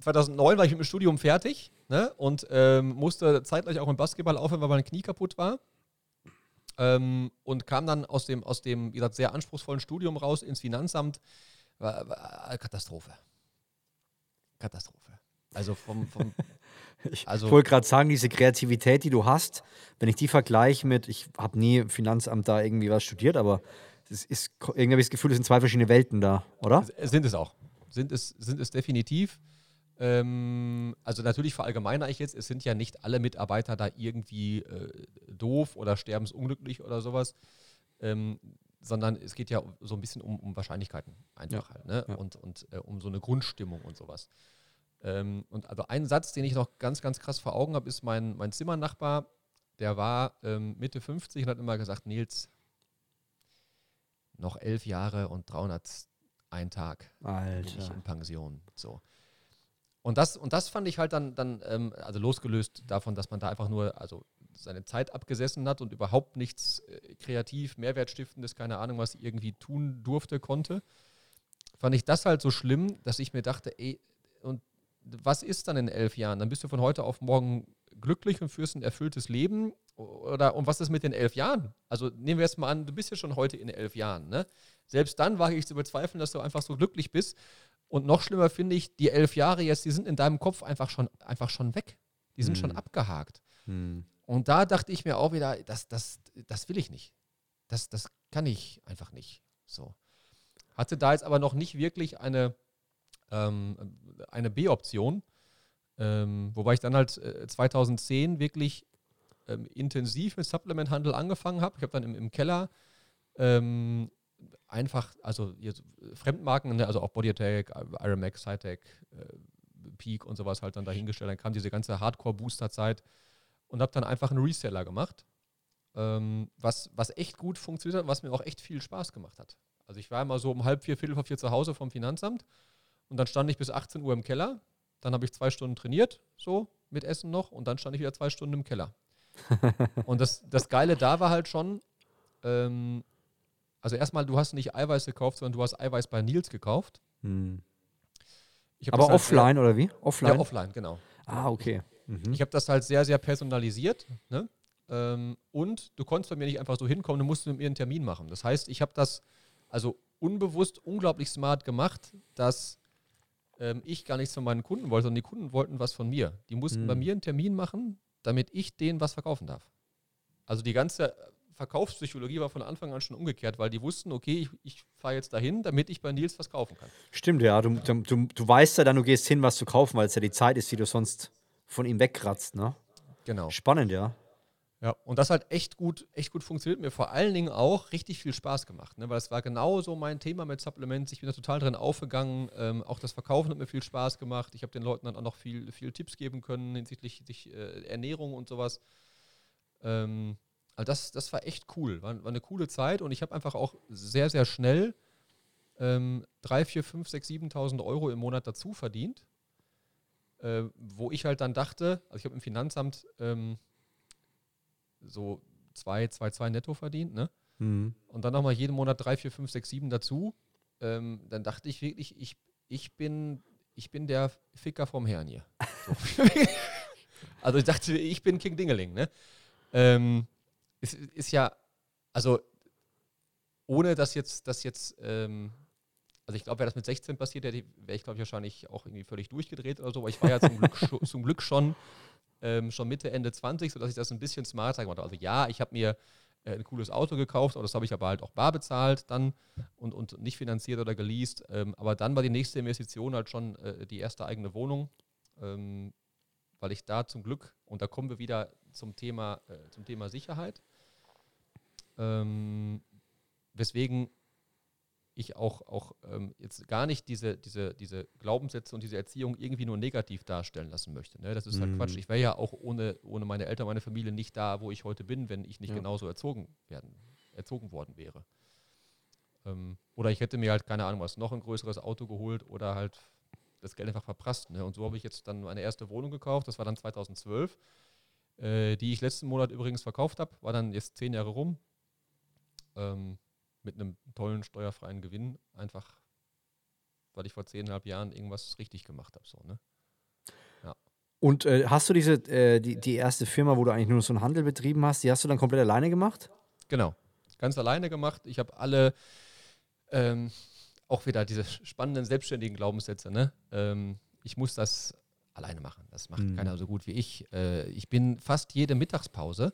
2009 war ich mit dem Studium fertig ne? und ähm, musste zeitgleich auch im Basketball aufhören, weil mein Knie kaputt war. Ähm, und kam dann aus dem, aus dem, wie gesagt, sehr anspruchsvollen Studium raus ins Finanzamt. War, war Katastrophe. Katastrophe. Also vom, vom ich also, wollte gerade sagen, diese Kreativität, die du hast, wenn ich die vergleiche mit, ich habe nie Finanzamt da irgendwie was studiert, aber es ist irgendwie habe ich das Gefühl, es sind zwei verschiedene Welten da, oder? Sind es auch. Sind es, sind es definitiv. Ähm, also natürlich verallgemeinere ich jetzt, es sind ja nicht alle Mitarbeiter da irgendwie äh, doof oder sterbensunglücklich oder sowas, ähm, sondern es geht ja so ein bisschen um, um Wahrscheinlichkeiten einfach ja. halt, ne? Ja. und, und äh, um so eine Grundstimmung und sowas. Ähm, und also ein Satz, den ich noch ganz, ganz krass vor Augen habe, ist mein, mein Zimmernachbar, der war ähm, Mitte 50 und hat immer gesagt, Nils, noch elf Jahre und 301 Tag Alter. in Pension. So. Und das, und das fand ich halt dann, dann ähm, also losgelöst davon, dass man da einfach nur also seine Zeit abgesessen hat und überhaupt nichts äh, kreativ, Mehrwertstiftendes, keine Ahnung was, irgendwie tun durfte, konnte, fand ich das halt so schlimm, dass ich mir dachte, ey, und was ist dann in elf Jahren? Dann bist du von heute auf morgen glücklich und führst ein erfülltes Leben. Oder und was ist mit den elf Jahren? Also nehmen wir jetzt mal an, du bist ja schon heute in elf Jahren. Ne? Selbst dann wage ich zu bezweifeln, dass du einfach so glücklich bist. Und noch schlimmer finde ich, die elf Jahre jetzt, die sind in deinem Kopf einfach schon, einfach schon weg. Die sind hm. schon abgehakt. Hm. Und da dachte ich mir auch wieder, das, das, das will ich nicht. Das, das kann ich einfach nicht. So. Hatte da jetzt aber noch nicht wirklich eine, ähm, eine B-Option. Ähm, wobei ich dann halt äh, 2010 wirklich ähm, intensiv mit Supplementhandel angefangen habe. Ich habe dann im, im Keller ähm, einfach, also Fremdmarken, ne, also auch Body Attack, Ironmax, Cytec, äh, Peak und sowas halt dann dahingestellt. Dann kam diese ganze Hardcore-Booster-Zeit und habe dann einfach einen Reseller gemacht, ähm, was, was echt gut funktioniert hat, was mir auch echt viel Spaß gemacht hat. Also ich war immer so um halb vier, viertel vor vier zu Hause vom Finanzamt und dann stand ich bis 18 Uhr im Keller. Dann habe ich zwei Stunden trainiert, so mit Essen noch und dann stand ich wieder zwei Stunden im Keller. <laughs> und das, das Geile da war halt schon, ähm, also erstmal, du hast nicht Eiweiß gekauft, sondern du hast Eiweiß bei Nils gekauft. Hm. Aber halt offline sehr, oder wie? Offline? Ja, offline, genau. Ah, okay. Mhm. Ich habe das halt sehr, sehr personalisiert. Ne? Ähm, und du konntest bei mir nicht einfach so hinkommen, du musst mit mir einen Termin machen. Das heißt, ich habe das also unbewusst unglaublich smart gemacht, dass ähm, ich gar nichts von meinen Kunden wollte, sondern die Kunden wollten was von mir. Die mussten mhm. bei mir einen Termin machen, damit ich denen was verkaufen darf. Also die ganze Verkaufspsychologie war von Anfang an schon umgekehrt, weil die wussten, okay, ich, ich fahre jetzt dahin, damit ich bei Nils was kaufen kann. Stimmt, ja. Du, du, du weißt ja dann, du gehst hin, was zu kaufen, weil es ja die Zeit ist, die du sonst von ihm wegkratzt, ne? Genau. Spannend, ja. Ja, und das hat echt gut, echt gut funktioniert. Mir vor allen Dingen auch richtig viel Spaß gemacht, ne? weil es war genau so mein Thema mit Supplements. Ich bin da total drin aufgegangen. Ähm, auch das Verkaufen hat mir viel Spaß gemacht. Ich habe den Leuten dann auch noch viel, viel Tipps geben können hinsichtlich äh, Ernährung und sowas. Ähm, also das, das war echt cool, war, war eine coole Zeit und ich habe einfach auch sehr, sehr schnell ähm, 3, 4, 5, 6, 7.000 Euro im Monat dazu verdient, äh, wo ich halt dann dachte, also ich habe im Finanzamt ähm, so 2, 2, 2 netto verdient, ne? Mhm. Und dann nochmal jeden Monat 3, 4, 5, 6, 7 dazu. Ähm, dann dachte ich wirklich, ich, ich, bin, ich bin der Ficker vom Herrn hier. So. <laughs> also ich dachte, ich bin King Dingeling, ne? Ähm, es ist ja, also ohne dass jetzt, dass jetzt, ähm, also ich glaube, wäre das mit 16 passiert, wäre ich, glaube ich, wahrscheinlich auch irgendwie völlig durchgedreht oder so, aber ich war ja zum Glück, zum Glück schon, ähm, schon Mitte, Ende 20, sodass ich das ein bisschen smarter gemacht habe. Also ja, ich habe mir äh, ein cooles Auto gekauft, das habe ich aber halt auch bar bezahlt dann und, und nicht finanziert oder geleast. Ähm, aber dann war die nächste Investition halt schon äh, die erste eigene Wohnung, ähm, weil ich da zum Glück, und da kommen wir wieder zum Thema, äh, zum Thema Sicherheit, ähm, weswegen ich auch, auch ähm, jetzt gar nicht diese, diese, diese Glaubenssätze und diese Erziehung irgendwie nur negativ darstellen lassen möchte. Ne? Das ist halt mhm. Quatsch. Ich wäre ja auch ohne, ohne meine Eltern, meine Familie nicht da, wo ich heute bin, wenn ich nicht ja. genauso erzogen werden, erzogen worden wäre. Ähm, oder ich hätte mir halt, keine Ahnung was, noch ein größeres Auto geholt oder halt das Geld einfach verprasst. Ne? Und so habe ich jetzt dann meine erste Wohnung gekauft, das war dann 2012, äh, die ich letzten Monat übrigens verkauft habe, war dann jetzt zehn Jahre rum. Ähm, mit einem tollen steuerfreien Gewinn, einfach weil ich vor zehneinhalb Jahren irgendwas richtig gemacht habe. So, ne? ja. Und äh, hast du diese, äh, die, die erste Firma, wo du eigentlich nur so einen Handel betrieben hast, die hast du dann komplett alleine gemacht? Genau, ganz alleine gemacht. Ich habe alle, ähm, auch wieder diese spannenden selbstständigen Glaubenssätze, ne? Ähm, ich muss das alleine machen. Das macht mhm. keiner so gut wie ich. Äh, ich bin fast jede Mittagspause.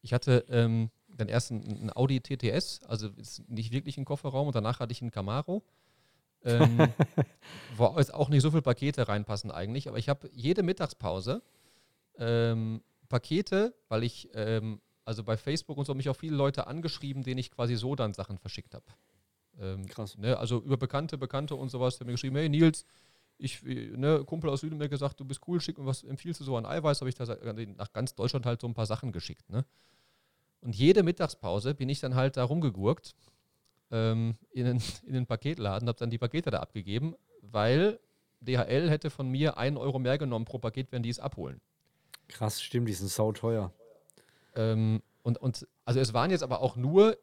Ich hatte ähm, dann erst ein, Audi TTS, also ist nicht wirklich ein Kofferraum und danach hatte ich einen Camaro. Ähm, <laughs> wo jetzt auch nicht so viele Pakete reinpassen eigentlich, aber ich habe jede Mittagspause ähm, Pakete, weil ich ähm, also bei Facebook und so mich auch viele Leute angeschrieben, denen ich quasi so dann Sachen verschickt habe. Ähm, Krass. Ne, also über Bekannte, Bekannte und sowas, der mir geschrieben, hey Nils, ich, ne, Kumpel aus Süden mir gesagt, du bist cool, schick mir was empfiehlst du so an Eiweiß, habe ich da nach ganz Deutschland halt so ein paar Sachen geschickt. Ne? Und jede Mittagspause bin ich dann halt da rumgegurkt ähm, in, den, <laughs> in den Paketladen, habe dann die Pakete da abgegeben, weil DHL hätte von mir einen Euro mehr genommen pro Paket, wenn die es abholen. Krass, stimmt, die sind sauteuer. Ähm, und, und also es waren jetzt aber auch nur,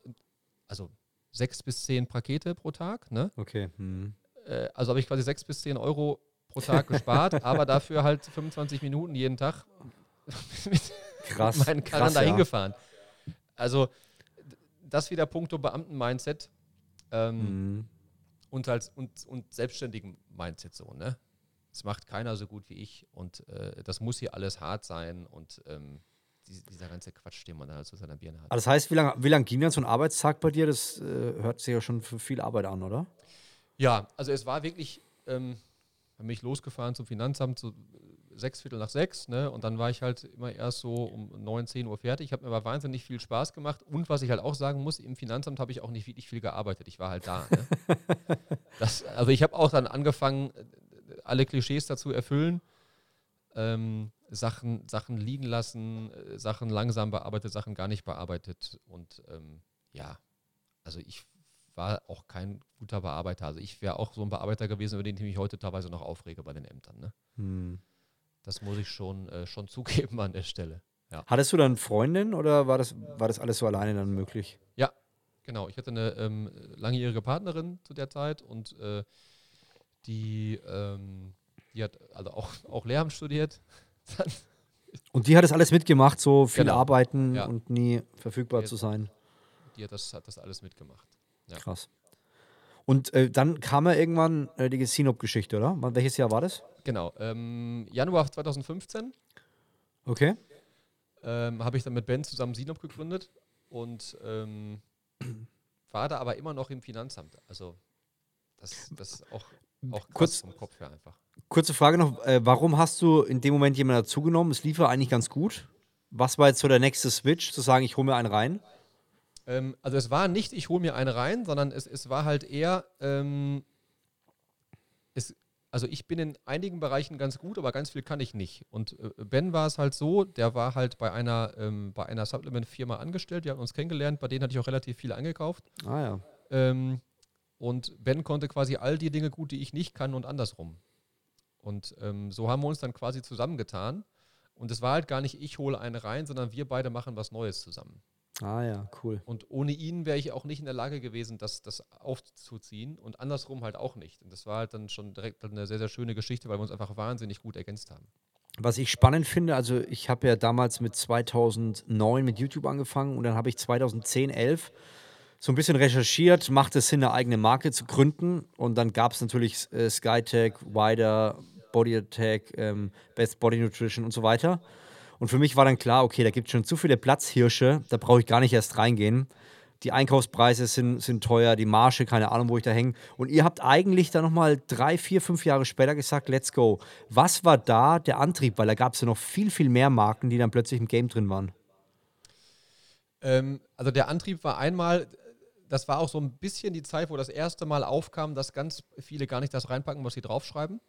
also sechs bis zehn Pakete pro Tag, ne? Okay. Hm. Äh, also habe ich quasi sechs bis zehn Euro pro Tag gespart, <laughs> aber dafür halt 25 Minuten jeden Tag <laughs> mit Krass, meinen Karren da hingefahren. Ja. Also das wieder puncto Beamten-Mindset ähm, mhm. und, als, und, und selbstständigen Mindset so, ne? Das macht keiner so gut wie ich und äh, das muss hier alles hart sein und ähm, die, dieser ganze Quatsch, den man da halt so seiner Birne hat. Also das heißt, wie lange wie lang ging dann so ein Arbeitstag bei dir? Das äh, hört sich ja schon für viel Arbeit an, oder? Ja, also es war wirklich, ähm, bin ich losgefahren zum Finanzamt, so sechs Viertel nach sechs, ne? Und dann war ich halt immer erst so um neun, zehn Uhr fertig. Ich habe mir aber wahnsinnig viel Spaß gemacht. Und was ich halt auch sagen muss, im Finanzamt habe ich auch nicht wirklich viel gearbeitet. Ich war halt da. Ne? <laughs> das, also ich habe auch dann angefangen, alle Klischees dazu erfüllen. Ähm, Sachen, Sachen liegen lassen, äh, Sachen langsam bearbeitet, Sachen gar nicht bearbeitet. Und ähm, ja, also ich war auch kein guter Bearbeiter. Also ich wäre auch so ein Bearbeiter gewesen, über den ich mich heute teilweise noch aufrege bei den Ämtern. Ne? Hm. Das muss ich schon, äh, schon <laughs> zugeben an der Stelle. Ja. Hattest du dann Freundin oder war das, war das alles so alleine dann möglich? Ja, genau. Ich hatte eine ähm, langjährige Partnerin zu der Zeit und äh, die, ähm, die hat also auch, auch Lehramt studiert. <laughs> und die hat das alles mitgemacht, so viel genau. arbeiten ja. und nie verfügbar die zu sein. Die hat das, hat das alles mitgemacht. Ja. Krass. Und äh, dann kam ja irgendwann äh, die Sinop-Geschichte, oder? Welches Jahr war das? Genau, ähm, Januar 2015. Okay. Ähm, Habe ich dann mit Ben zusammen Sinop gegründet und ähm, war da aber immer noch im Finanzamt. Also das, das ist auch, auch Kurz, vom Kopf her einfach. Kurze Frage noch, äh, warum hast du in dem Moment jemanden dazugenommen? Es lief ja eigentlich ganz gut. Was war jetzt so der nächste Switch, zu sagen, ich hole mir einen rein? Ähm, also es war nicht, ich hole mir einen rein, sondern es, es war halt eher, ähm, es, also ich bin in einigen Bereichen ganz gut, aber ganz viel kann ich nicht. Und äh, Ben war es halt so, der war halt bei einer, ähm, bei einer Supplement-Firma angestellt, wir haben uns kennengelernt, bei denen hatte ich auch relativ viel angekauft. Ah ja. Ähm, und Ben konnte quasi all die Dinge gut, die ich nicht kann und andersrum. Und ähm, so haben wir uns dann quasi zusammengetan. Und es war halt gar nicht, ich hole eine rein, sondern wir beide machen was Neues zusammen. Ah ja, cool. Und ohne ihn wäre ich auch nicht in der Lage gewesen, das, das aufzuziehen und andersrum halt auch nicht. Und das war halt dann schon direkt eine sehr, sehr schöne Geschichte, weil wir uns einfach wahnsinnig gut ergänzt haben. Was ich spannend finde, also ich habe ja damals mit 2009 mit YouTube angefangen und dann habe ich 2010, 11 so ein bisschen recherchiert, macht es Sinn, eine eigene Marke zu gründen und dann gab es natürlich äh, Skytech, Wider, Body Attack, ähm, Best Body Nutrition und so weiter. Und für mich war dann klar, okay, da gibt es schon zu viele Platzhirsche, da brauche ich gar nicht erst reingehen. Die Einkaufspreise sind, sind teuer, die Marge, keine Ahnung, wo ich da hänge. Und ihr habt eigentlich dann nochmal drei, vier, fünf Jahre später gesagt, let's go. Was war da der Antrieb? Weil da gab es ja noch viel, viel mehr Marken, die dann plötzlich im Game drin waren. Ähm, also der Antrieb war einmal, das war auch so ein bisschen die Zeit, wo das erste Mal aufkam, dass ganz viele gar nicht das reinpacken, was sie draufschreiben.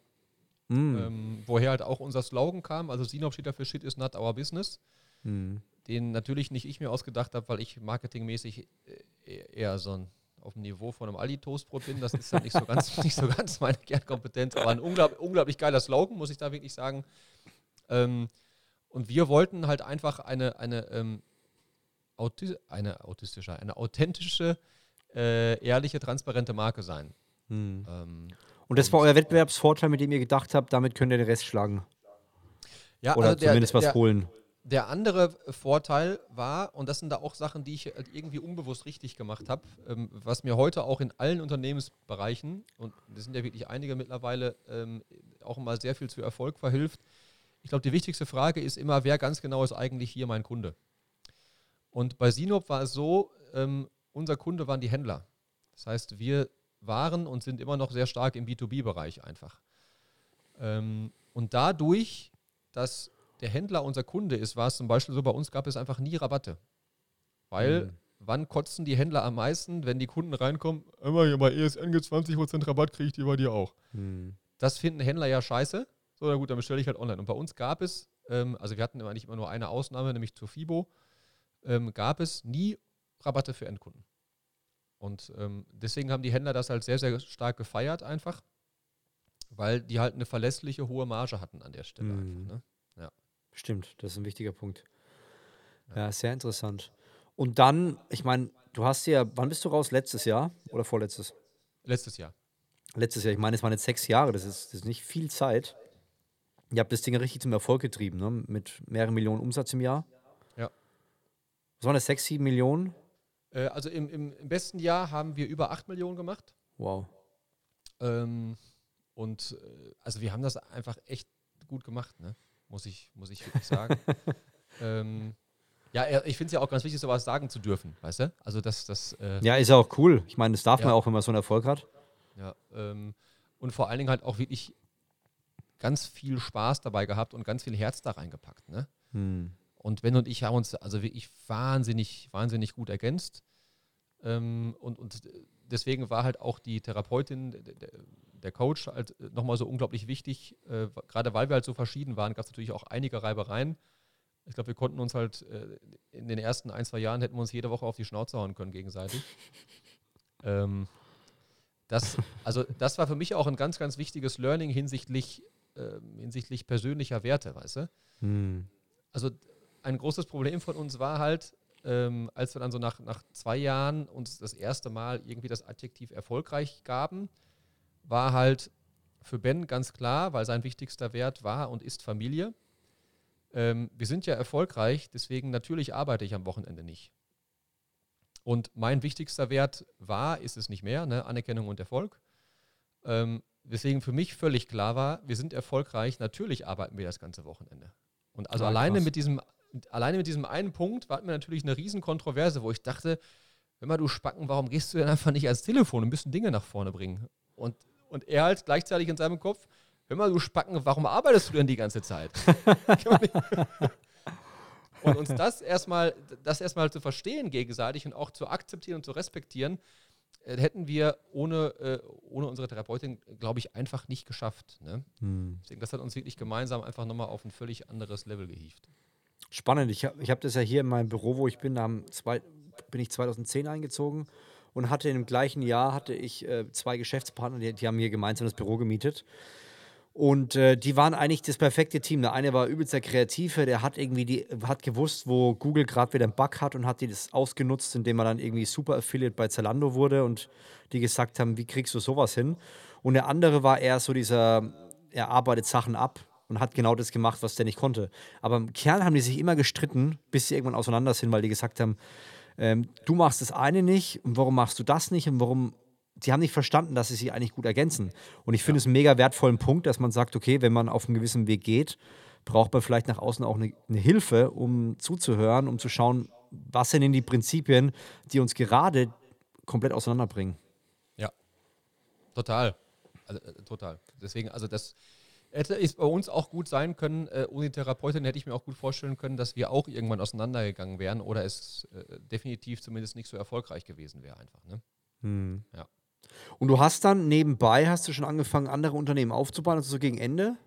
Mm. Ähm, woher halt auch unser Slogan kam. Also Sinop steht dafür Shit is not our business. Mm. Den natürlich nicht ich mir ausgedacht habe, weil ich marketingmäßig äh, eher so ein auf dem Niveau von einem Aldi-Toastbrot bin. Das ist halt nicht so ganz, <laughs> nicht so ganz meine Kernkompetenz, aber ein unglaublich, unglaublich geiler Slogan, muss ich da wirklich sagen. Ähm, und wir wollten halt einfach eine, eine, ähm, Auti eine autistische, eine authentische, äh, ehrliche, transparente Marke sein. Hm. Ähm, und das war euer Wettbewerbsvorteil, mit dem ihr gedacht habt, damit könnt ihr den Rest schlagen. Ja, Oder also der, zumindest was der, holen. Der andere Vorteil war, und das sind da auch Sachen, die ich halt irgendwie unbewusst richtig gemacht habe, ähm, was mir heute auch in allen Unternehmensbereichen, und das sind ja wirklich einige mittlerweile, ähm, auch immer sehr viel zu Erfolg verhilft. Ich glaube, die wichtigste Frage ist immer, wer ganz genau ist eigentlich hier mein Kunde? Und bei Sinop war es so, ähm, unser Kunde waren die Händler. Das heißt, wir waren und sind immer noch sehr stark im B2B-Bereich einfach. Ähm, und dadurch, dass der Händler unser Kunde ist, war es zum Beispiel so, bei uns gab es einfach nie Rabatte. Weil, mhm. wann kotzen die Händler am meisten, wenn die Kunden reinkommen, immer hier bei ESN gibt 20% Rabatt, kriege ich die bei dir auch. Mhm. Das finden Händler ja scheiße. So, na gut, dann bestelle ich halt online. Und bei uns gab es, ähm, also wir hatten eigentlich immer nur eine Ausnahme, nämlich zur FIBO, ähm, gab es nie Rabatte für Endkunden. Und ähm, deswegen haben die Händler das halt sehr, sehr stark gefeiert einfach, weil die halt eine verlässliche hohe Marge hatten an der Stelle mhm. einfach. Ne? Ja. Stimmt, das ist ein wichtiger Punkt. Ja, ja sehr interessant. Und dann, ich meine, du hast ja, wann bist du raus? Letztes Jahr oder vorletztes? Letztes Jahr. Letztes Jahr, ich meine, es waren jetzt sechs Jahre, das ist, das ist nicht viel Zeit. Ihr habt das Ding richtig zum Erfolg getrieben, ne? mit mehreren Millionen Umsatz im Jahr. Ja. Was waren das, sechs, sieben Millionen? Äh, also im, im, im, besten Jahr haben wir über 8 Millionen gemacht. Wow. Ähm, und äh, also wir haben das einfach echt gut gemacht, ne? muss, ich, muss ich wirklich sagen. <laughs> ähm, ja, ich finde es ja auch ganz wichtig, sowas sagen zu dürfen, weißt du? Also das, das äh, Ja, ist ja auch cool. Ich meine, das darf ja. man auch, wenn man so einen Erfolg hat. Ja, ähm, und vor allen Dingen halt auch wirklich ganz viel Spaß dabei gehabt und ganz viel Herz da reingepackt, ne? Hm. Und Ben und ich haben uns also wirklich wahnsinnig, wahnsinnig gut ergänzt. Ähm, und, und deswegen war halt auch die Therapeutin, der, der Coach halt nochmal so unglaublich wichtig. Äh, gerade weil wir halt so verschieden waren, gab es natürlich auch einige Reibereien. Ich glaube, wir konnten uns halt äh, in den ersten ein, zwei Jahren hätten wir uns jede Woche auf die Schnauze hauen können gegenseitig. <laughs> ähm, das, also das war für mich auch ein ganz, ganz wichtiges Learning hinsichtlich, äh, hinsichtlich persönlicher Werte, weißt du? Hm. Also ein großes Problem von uns war halt, ähm, als wir dann so nach, nach zwei Jahren uns das erste Mal irgendwie das Adjektiv erfolgreich gaben, war halt für Ben ganz klar, weil sein wichtigster Wert war und ist Familie. Ähm, wir sind ja erfolgreich, deswegen natürlich arbeite ich am Wochenende nicht. Und mein wichtigster Wert war, ist es nicht mehr, ne? Anerkennung und Erfolg. Ähm, weswegen für mich völlig klar war, wir sind erfolgreich, natürlich arbeiten wir das ganze Wochenende. Und also ja, alleine mit diesem alleine mit diesem einen Punkt war mir natürlich eine riesen Kontroverse, wo ich dachte, wenn mal du Spacken, warum gehst du denn einfach nicht ans Telefon und müssen Dinge nach vorne bringen? Und, und er halt gleichzeitig in seinem Kopf, hör mal, du Spacken, warum arbeitest du denn die ganze Zeit? <laughs> und uns das erstmal, das erstmal zu verstehen gegenseitig und auch zu akzeptieren und zu respektieren, äh, hätten wir ohne, äh, ohne unsere Therapeutin, glaube ich, einfach nicht geschafft. Ne? Hm. Deswegen, das hat uns wirklich gemeinsam einfach nochmal auf ein völlig anderes Level gehievt. Spannend. Ich habe ich hab das ja hier in meinem Büro, wo ich bin, da zwei, bin ich 2010 eingezogen und hatte im gleichen Jahr hatte ich äh, zwei Geschäftspartner, die, die, haben hier gemeinsam das Büro gemietet. Und äh, die waren eigentlich das perfekte Team. Der eine war übelst der Kreative, der hat irgendwie die, hat gewusst, wo Google gerade wieder einen Bug hat und hat die das ausgenutzt, indem er dann irgendwie Super Affiliate bei Zalando wurde und die gesagt haben, wie kriegst du sowas hin? Und der andere war eher so dieser, er arbeitet Sachen ab, und hat genau das gemacht, was der nicht konnte. Aber im Kern haben die sich immer gestritten, bis sie irgendwann auseinander sind, weil die gesagt haben, ähm, du machst das eine nicht und warum machst du das nicht und warum sie haben nicht verstanden, dass sie sich eigentlich gut ergänzen. Und ich finde ja. es einen mega wertvollen Punkt, dass man sagt, okay, wenn man auf einen gewissen Weg geht, braucht man vielleicht nach außen auch eine, eine Hilfe, um zuzuhören, um zu schauen, was sind denn die Prinzipien, die uns gerade komplett auseinanderbringen. Ja, total. Also, äh, total. Deswegen, also das hätte es bei uns auch gut sein können. Äh, ohne Therapeutin hätte ich mir auch gut vorstellen können, dass wir auch irgendwann auseinandergegangen wären oder es äh, definitiv zumindest nicht so erfolgreich gewesen wäre einfach. Ne? Hm. Ja. Und du hast dann nebenbei, hast du schon angefangen, andere Unternehmen aufzubauen, also so gegen Ende?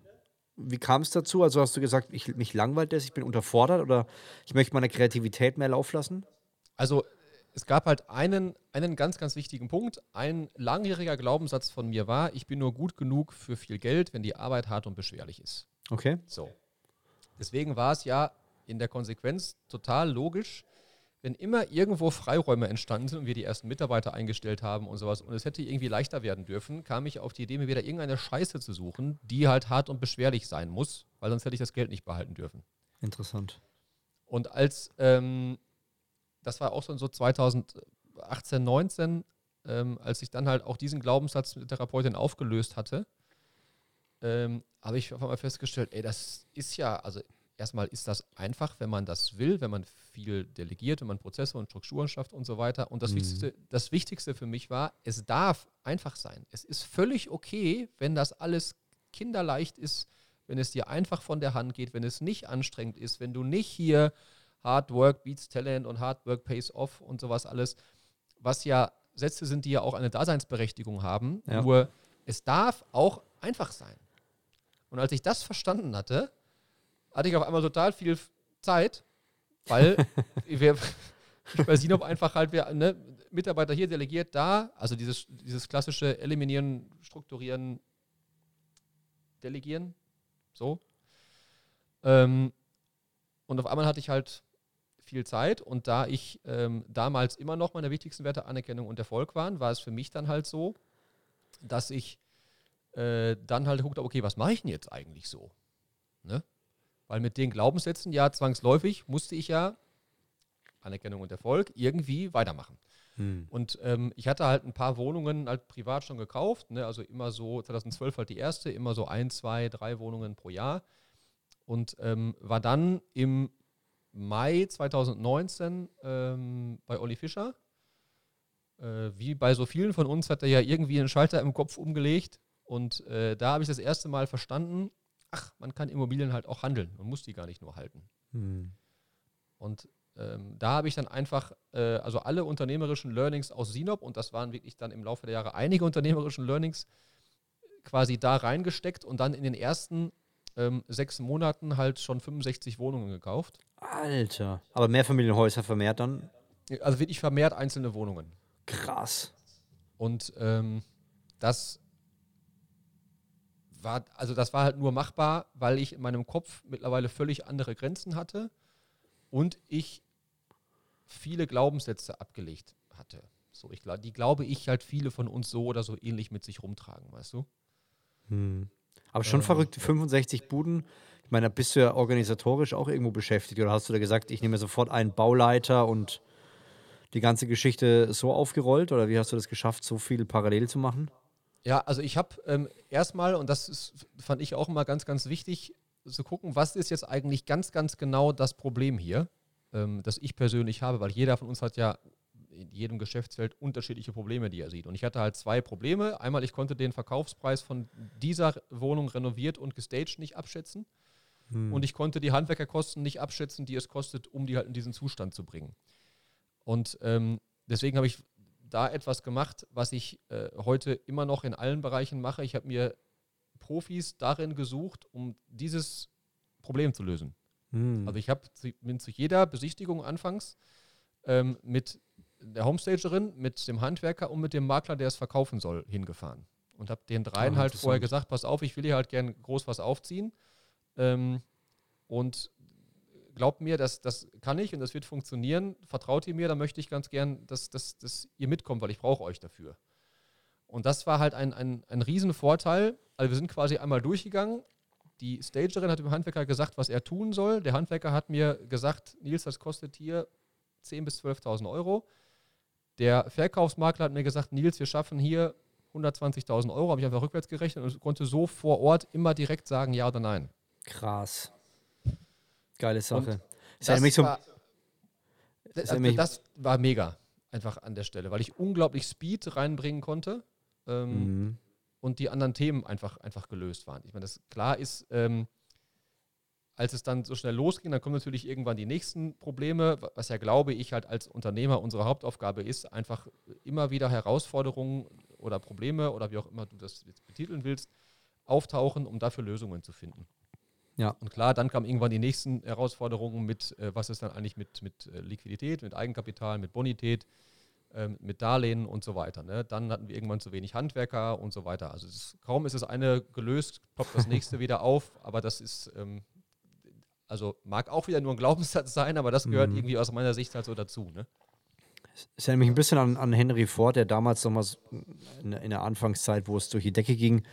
Wie kam es dazu? Also hast du gesagt, ich, mich langweilt das, ich bin unterfordert oder ich möchte meine Kreativität mehr laufen lassen? Also es gab halt einen, einen ganz, ganz wichtigen Punkt. Ein langjähriger Glaubenssatz von mir war, ich bin nur gut genug für viel Geld, wenn die Arbeit hart und beschwerlich ist. Okay. So. Deswegen war es ja in der Konsequenz total logisch, wenn immer irgendwo Freiräume entstanden sind und wir die ersten Mitarbeiter eingestellt haben und sowas und es hätte irgendwie leichter werden dürfen, kam ich auf die Idee, mir wieder irgendeine Scheiße zu suchen, die halt hart und beschwerlich sein muss, weil sonst hätte ich das Geld nicht behalten dürfen. Interessant. Und als, ähm, das war auch schon so 2018, 19, ähm, als ich dann halt auch diesen Glaubenssatz mit der Therapeutin aufgelöst hatte, ähm, habe ich auf einmal festgestellt, ey, das ist ja, also erstmal ist das einfach, wenn man das will, wenn man viel delegiert, wenn man Prozesse und Strukturen schafft und so weiter. Und das, Mhm. Wichtigste, das Wichtigste für mich war, es darf einfach sein. Es ist völlig okay, wenn das alles kinderleicht ist, wenn es dir einfach von der Hand geht, wenn es nicht anstrengend ist, wenn du nicht hier Hard Work beats Talent und Hard Work pays off und sowas alles, was ja Sätze sind, die ja auch eine Daseinsberechtigung haben. Ja. Nur es darf auch einfach sein. Und als ich das verstanden hatte, hatte ich auf einmal total viel Zeit, weil <laughs> wir ich bei Sinop einfach halt, wir, ne, Mitarbeiter hier delegiert, da, also dieses, dieses klassische Eliminieren, Strukturieren, Delegieren, so. Ähm, und auf einmal hatte ich halt viel Zeit und da ich ähm, damals immer noch meine wichtigsten Werte Anerkennung und Erfolg waren, war es für mich dann halt so, dass ich äh, dann halt guckte, okay, was mache ich denn jetzt eigentlich so? Ne? Weil mit den Glaubenssätzen, ja, zwangsläufig musste ich ja Anerkennung und Erfolg irgendwie weitermachen. Hm. Und ähm, ich hatte halt ein paar Wohnungen halt privat schon gekauft, ne? also immer so, 2012 halt die erste, immer so ein, zwei, drei Wohnungen pro Jahr. Und ähm, war dann im Mai 2019 ähm, bei Olli Fischer. Äh, wie bei so vielen von uns hat er ja irgendwie einen Schalter im Kopf umgelegt. Und äh, da habe ich das erste Mal verstanden, ach, man kann Immobilien halt auch handeln. Man muss die gar nicht nur halten. Hm. Und ähm, da habe ich dann einfach, äh, also alle unternehmerischen Learnings aus Sinop, und das waren wirklich dann im Laufe der Jahre einige unternehmerischen Learnings, quasi da reingesteckt und dann in den ersten ähm, sechs Monaten halt schon 65 Wohnungen gekauft. Alter. Aber Mehrfamilienhäuser vermehrt dann? Also wirklich vermehrt einzelne Wohnungen. Krass. Und ähm, das war, also das war halt nur machbar, weil ich in meinem Kopf mittlerweile völlig andere Grenzen hatte und ich viele Glaubenssätze abgelegt hatte. So, ich, gla- die glaube ich halt viele von uns so oder so ähnlich mit sich rumtragen, weißt du? Hm. Aber schon Ähm, verrückt, 65 Buden. Ich meine, bist du ja organisatorisch auch irgendwo beschäftigt. Oder hast du da gesagt, ich nehme sofort einen Bauleiter und die ganze Geschichte so aufgerollt? Oder wie hast du das geschafft, so viel parallel zu machen? Ja, also ich habe ähm, erstmal, und das ist, fand ich auch immer ganz, ganz wichtig, zu gucken, was ist jetzt eigentlich ganz, ganz genau das Problem hier, ähm, das ich persönlich habe, weil jeder von uns hat ja in jedem Geschäftsfeld unterschiedliche Probleme, die er sieht. Und ich hatte halt zwei Probleme. Einmal, ich konnte den Verkaufspreis von dieser Wohnung renoviert und gestaged nicht abschätzen. Hm. Und ich konnte die Handwerkerkosten nicht abschätzen, die es kostet, um die halt in diesen Zustand zu bringen. Und ähm, deswegen habe ich da etwas gemacht, was ich äh, heute immer noch in allen Bereichen mache. Ich habe mir Profis darin gesucht, um dieses Problem zu lösen. Hm. Also ich hab, zu- bin zu jeder Besichtigung anfangs ähm, mit der Homestagerin, mit dem Handwerker und mit dem Makler, der es verkaufen soll, hingefahren. Und habe den dreien Ah, halt vorher gesagt, pass auf, ich will hier halt gern groß was aufziehen. Ähm, und glaubt mir, das, das kann ich und das wird funktionieren. Vertraut ihr mir, dann möchte ich ganz gern, dass, dass, dass ihr mitkommt, weil ich brauche euch dafür. Und das war halt ein, ein, ein Riesenvorteil. Also wir sind quasi einmal durchgegangen. Die Stagerin hat dem Handwerker gesagt, was er tun soll. Der Handwerker hat mir gesagt, Nils, das kostet hier 10.000 bis 12.000 Euro. Der Verkaufsmakler hat mir gesagt, Nils, wir schaffen hier 120.000 Euro. Habe ich einfach rückwärts gerechnet und konnte so vor Ort immer direkt sagen, ja oder nein. Krass. Geile Sache. Ist ja nämlich so, war, das, nämlich- das war mega, einfach an der Stelle, weil ich unglaublich Speed reinbringen konnte ähm, Mhm. und die anderen Themen einfach, einfach gelöst waren. Ich meine, das klar ist, ähm, als es dann so schnell losging, dann kommen natürlich irgendwann die nächsten Probleme, wa- was ja, glaube ich, halt als Unternehmer unsere Hauptaufgabe ist, einfach immer wieder Herausforderungen oder Probleme oder wie auch immer du das jetzt betiteln willst, auftauchen, um dafür Lösungen zu finden. Ja. Und klar, dann kamen irgendwann die nächsten Herausforderungen mit, äh, was ist dann eigentlich mit, mit äh, Liquidität, mit Eigenkapital, mit Bonität, ähm, mit Darlehen und so weiter. Ne? Dann hatten wir irgendwann zu wenig Handwerker und so weiter. Also es ist, kaum ist das eine gelöst, ploppt das nächste wieder auf, aber das ist, ähm, also mag auch wieder nur ein Glaubenssatz sein, aber das gehört Mhm. irgendwie aus meiner Sicht halt so dazu. Ne? Ist ja nämlich ein bisschen an, an Henry Ford, der damals nochmal in, in der Anfangszeit, wo es durch die Decke ging,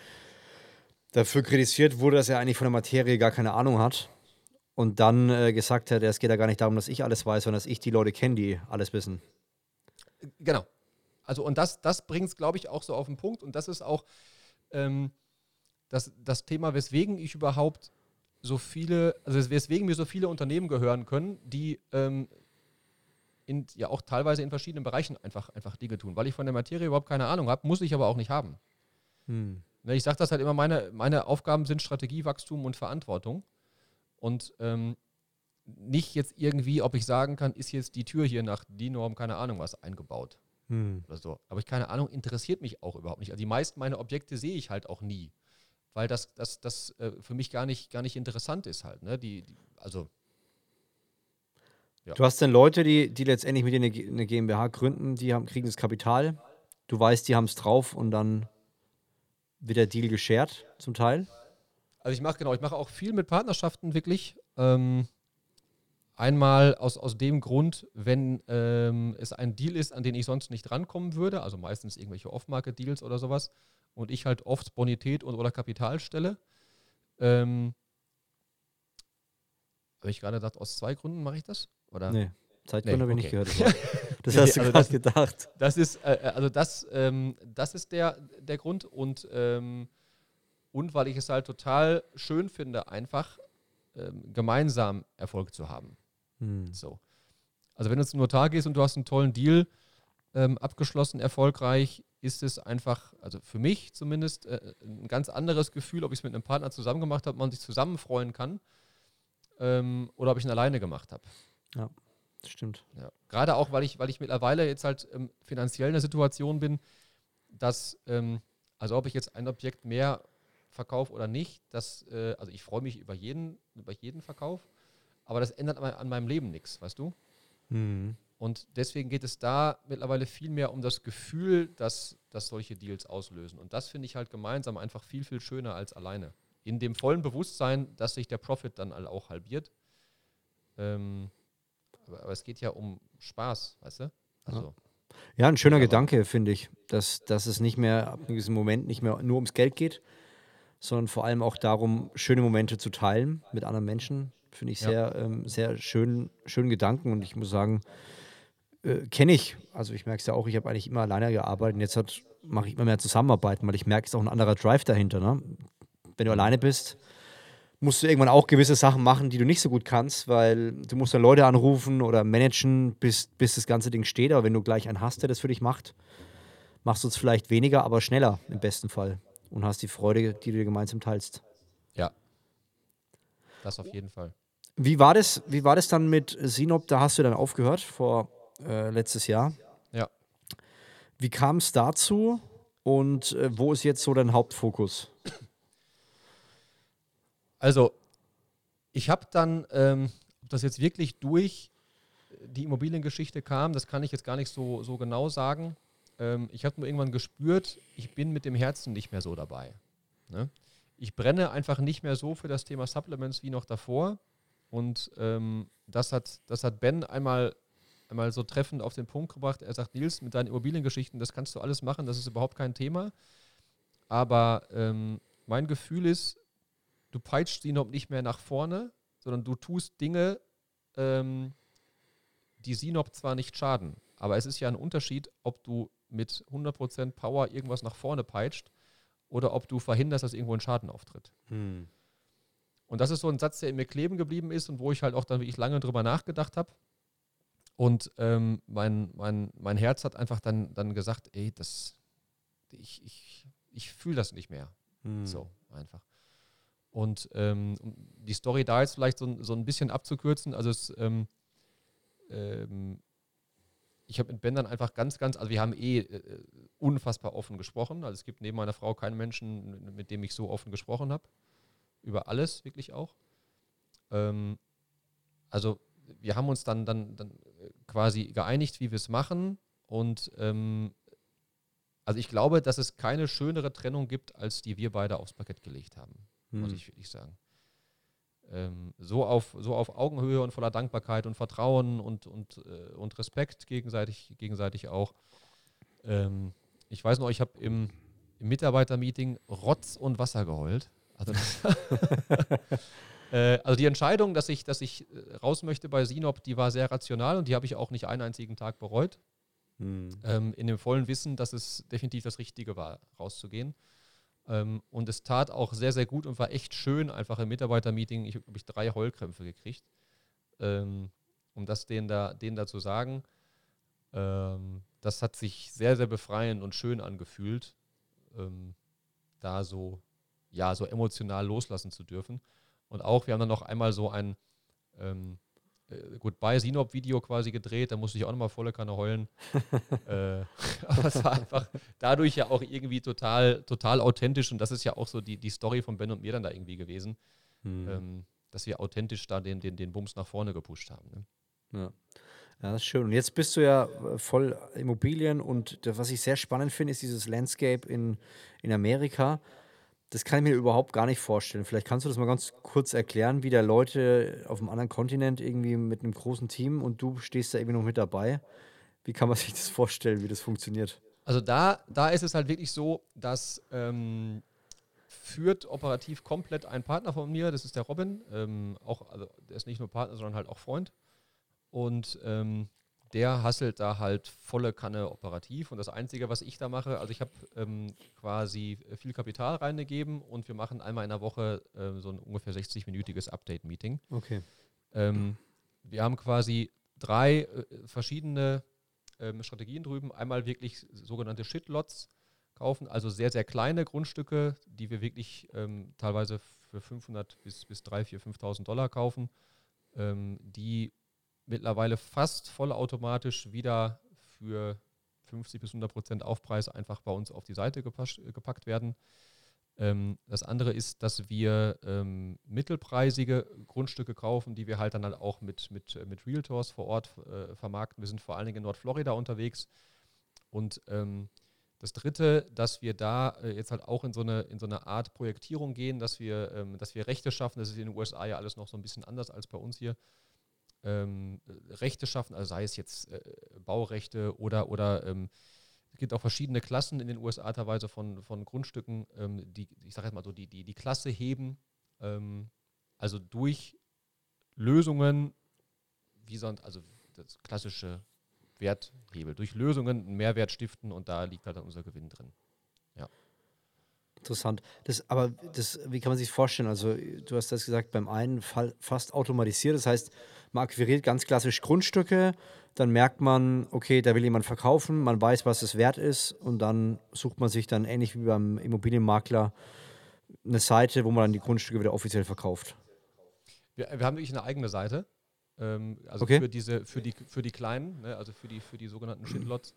dafür kritisiert wurde, dass er eigentlich von der Materie gar keine Ahnung hat. Und dann äh, gesagt hat, es geht ja gar nicht darum, dass ich alles weiß, sondern dass ich die Leute kenne, die alles wissen. Genau. Also und das, das bringt es, glaube ich, auch so auf den Punkt. Und das ist auch ähm, das, das Thema, weswegen ich überhaupt so viele, also weswegen mir so viele Unternehmen gehören können, die ähm, in, ja auch teilweise in verschiedenen Bereichen einfach, einfach Dinge tun. Weil ich von der Materie überhaupt keine Ahnung habe, muss ich aber auch nicht haben. Hm. Ne, Ich sage das halt immer, meine, meine Aufgaben sind Strategie, Wachstum und Verantwortung. Und ähm, nicht jetzt irgendwie, ob ich sagen kann, ist jetzt die Tür hier nach DIN-Norm, keine Ahnung was, eingebaut Hm. oder so. Aber ich keine Ahnung, interessiert mich auch überhaupt nicht. Also die meisten meiner Objekte sehe ich halt auch nie. Weil das, das, das äh, für mich gar nicht, gar nicht interessant ist halt. Ne? Die, die, also, Du hast dann Leute, die, die letztendlich mit dir eine GmbH gründen, die haben, kriegen das Kapital. Du weißt, die haben es drauf und dann wird der Deal geshared zum Teil. also ich mache genau, ich mache auch viel mit Partnerschaften wirklich. Ähm, einmal aus, aus dem Grund, wenn ähm, es ein Deal ist, an den ich sonst nicht rankommen würde, also meistens irgendwelche Off-Market-Deals oder sowas, und ich halt oft Bonität und oder Kapital stelle. Ähm, Habe ich gerade gedacht, aus zwei Gründen mache ich das? Oder? Nee, Zeitgründe habe ich nicht okay. gehört. <laughs> Das, Nee, hast du also gerade das- gedacht. Das ist, äh, äh, also das, ähm, das ist der, der Grund und, ähm, und weil ich es halt total schön finde, einfach ähm, gemeinsam Erfolg zu haben. Hm. So. Also wenn du zum Notar gehst und du hast einen tollen Deal ähm, abgeschlossen, erfolgreich, ist es einfach, also für mich zumindest, äh, ein ganz anderes Gefühl, ob ich es mit einem Partner zusammen gemacht habe, man sich zusammen freuen kann ähm, oder ob ich ihn alleine gemacht habe. Das stimmt. Ja. Gerade auch, weil ich, weil ich mittlerweile jetzt halt ähm, finanziell in der Situation bin, dass, ähm, also ob ich jetzt ein Objekt mehr verkaufe oder nicht, das, äh, also ich freue mich über jeden, über jeden Verkauf, aber das ändert an, mei- an meinem Leben nichts, weißt du? Hm. Und deswegen geht es da mittlerweile viel mehr um das Gefühl, dass, dass solche Deals auslösen. Und das finde ich halt gemeinsam einfach viel, viel schöner als alleine. In dem vollen Bewusstsein, dass sich der Profit dann auch halbiert. Ähm, aber, es geht ja um Spaß, weißt du? Also, Ja, ein schöner Gedanke, finde ich, dass, dass es nicht mehr ab gewissen Moment nicht mehr nur ums Geld geht, sondern vor allem auch darum, schöne Momente zu teilen mit anderen Menschen. Finde ich Ja. sehr, ähm, sehr schön, schönen Gedanken und ich muss sagen, äh, kenne ich. Also ich merke es ja auch, ich habe eigentlich immer alleine gearbeitet und jetzt mache ich immer mehr Zusammenarbeiten, weil ich merke, es ist auch ein anderer Drive dahinter. Ne? Wenn du alleine bist, musst du irgendwann auch gewisse Sachen machen, die du nicht so gut kannst, weil du musst dann Leute anrufen oder managen, bis, bis das ganze Ding steht. Aber wenn du gleich einen hast, der das für dich macht, machst du es vielleicht weniger, aber schneller im besten Fall und hast die Freude, die du dir gemeinsam teilst. ja. Das auf jeden Fall. Wie war das, wie war das dann mit Sinop? Da hast du dann aufgehört vor äh, letztes Jahr. Ja. Wie kam es dazu und äh, wo ist jetzt so dein Hauptfokus? Also, ich habe dann, ähm, ob das jetzt wirklich durch die Immobiliengeschichte kam, das kann ich jetzt gar nicht so, so genau sagen. Ähm, ich habe nur irgendwann gespürt, ich bin mit dem Herzen nicht mehr so dabei. Ne? Ich brenne einfach nicht mehr so für das Thema Supplements wie noch davor. Und ähm, das, hat, das hat Ben einmal, einmal so treffend auf den Punkt gebracht. Er sagt, Nils, mit deinen Immobiliengeschichten, das kannst du alles machen, das ist überhaupt kein Thema. Aber ähm, mein Gefühl ist, du peitscht sie noch nicht mehr nach vorne, sondern du tust Dinge, ähm, die Sinop zwar nicht schaden, aber es ist ja ein Unterschied, ob du mit 100% Power irgendwas nach vorne peitscht oder ob du verhinderst, dass irgendwo ein Schaden auftritt. Und das ist so ein Satz, der in mir kleben geblieben ist und wo ich halt auch dann wirklich lange drüber nachgedacht habe. Und ähm, mein, mein, mein Herz hat einfach dann, dann gesagt, ey, das, ich, ich, ich fühle das nicht mehr. Hm. So, einfach. Und ähm, um die Story da jetzt vielleicht so, so ein bisschen abzukürzen, also es, ähm, ähm, ich habe mit Ben dann einfach ganz, ganz, also wir haben eh äh, unfassbar offen gesprochen. Also es gibt neben meiner Frau keinen Menschen, mit dem ich so offen gesprochen habe. Über alles, wirklich auch. Ähm, also wir haben uns dann, dann, dann äh, quasi geeinigt, wie wir es machen. Und ähm, also ich glaube, dass es keine schönere Trennung gibt, als die wir beide aufs Parkett gelegt haben, hm. muss ich wirklich sagen ähm, so, auf, so auf Augenhöhe und voller Dankbarkeit und Vertrauen und, und, äh, und Respekt gegenseitig, gegenseitig auch. Ähm, ich weiß noch, ich habe im, im Mitarbeitermeeting Rotz und Wasser geheult. Also, <laughs> äh, also, die Entscheidung, dass ich, dass ich äh, raus möchte bei Sinop, die war sehr rational und die habe ich auch nicht einen einzigen Tag bereut. Hm. Ähm, in dem vollen Wissen, dass es definitiv das Richtige war, rauszugehen. Ähm, und es tat auch sehr, sehr gut und war echt schön, einfach im Mitarbeitermeeting. Ich habe, drei Heulkrämpfe gekriegt, ähm, um das denen da, denen da zu sagen. Ähm, das hat sich sehr, sehr befreiend und schön angefühlt, ähm, da so, ja, so emotional loslassen zu dürfen. Und auch, wir haben dann noch einmal so ein ähm, äh, Goodbye Sinop-Video quasi gedreht, da musste ich auch nochmal volle Kanne heulen. <laughs> äh, <laughs> aber es war einfach dadurch ja auch irgendwie total, total authentisch und das ist ja auch so die, die Story von Ben und mir dann da irgendwie gewesen, hm. ähm, dass wir authentisch da den, den, den Bums nach vorne gepusht haben. Ne? Ja. Ja, das ist schön. Und jetzt bist du ja äh, voll Immobilien und was ich sehr spannend finde, ist dieses Landscape in, in Amerika. Das kann ich mir überhaupt gar nicht vorstellen. Vielleicht kannst du das mal ganz kurz erklären, wie da Leute auf einem anderen Kontinent irgendwie mit einem großen Team und du stehst da irgendwie noch mit dabei. Wie kann man sich das vorstellen, wie das funktioniert? Also da, da ist es halt wirklich so, dass ähm, führt operativ komplett ein Partner von mir, das ist der Robin. Ähm, auch, also der ist nicht nur Partner, sondern halt auch Freund. Und ähm, der hasselt da halt volle Kanne operativ. Und das Einzige, was ich da mache, also ich habe ähm, quasi viel Kapital reingegeben und wir machen einmal in der Woche äh, so ein ungefähr 60-minütiges Update-Meeting. Okay. Ähm, wir haben quasi drei äh, verschiedene ähm, Strategien drüben. Einmal wirklich sogenannte Shitlots kaufen, also sehr, sehr kleine Grundstücke, die wir wirklich ähm, teilweise für 500 bis, bis 3.000, 4.000, 5.000 Dollar kaufen, ähm, die mittlerweile fast vollautomatisch wieder für 50 bis 100 Prozent Aufpreis einfach bei uns auf die Seite gepackt werden. Ähm, das andere ist, dass wir ähm, mittelpreisige Grundstücke kaufen, die wir halt dann halt auch mit, mit, mit Realtors vor Ort äh, vermarkten. Wir sind vor allen Dingen in Nordflorida unterwegs. Und ähm, das dritte, dass wir da äh, jetzt halt auch in so, eine, in so eine Art Projektierung gehen, dass wir, ähm, dass wir Rechte schaffen. Das ist in den USA ja alles noch so ein bisschen anders als bei uns hier ähm, Rechte schaffen, also sei es jetzt äh, Baurechte oder, oder ähm, es gibt auch verschiedene Klassen in den USA teilweise von, von Grundstücken, ähm, die, ich sage jetzt mal so, die, die, die Klasse heben, ähm, also durch Lösungen, wie sonst, also das klassische Werthebel, durch Lösungen einen Mehrwert stiften und da liegt halt dann unser Gewinn drin. Ja. Interessant. Das, aber das, wie kann man sich vorstellen? Also, du hast das gesagt, beim einen Fall fast automatisiert. Das heißt, man akquiriert ganz klassisch Grundstücke, dann merkt man, okay, da will jemand verkaufen, man weiß, was es wert ist und dann sucht man sich dann ähnlich wie beim Immobilienmakler eine Seite, wo man dann die Grundstücke wieder offiziell verkauft. Wir, wir haben wirklich eine eigene Seite. Ähm, also okay. für diese, für die, für die kleinen, ne, also für die, für die sogenannten Shitlots.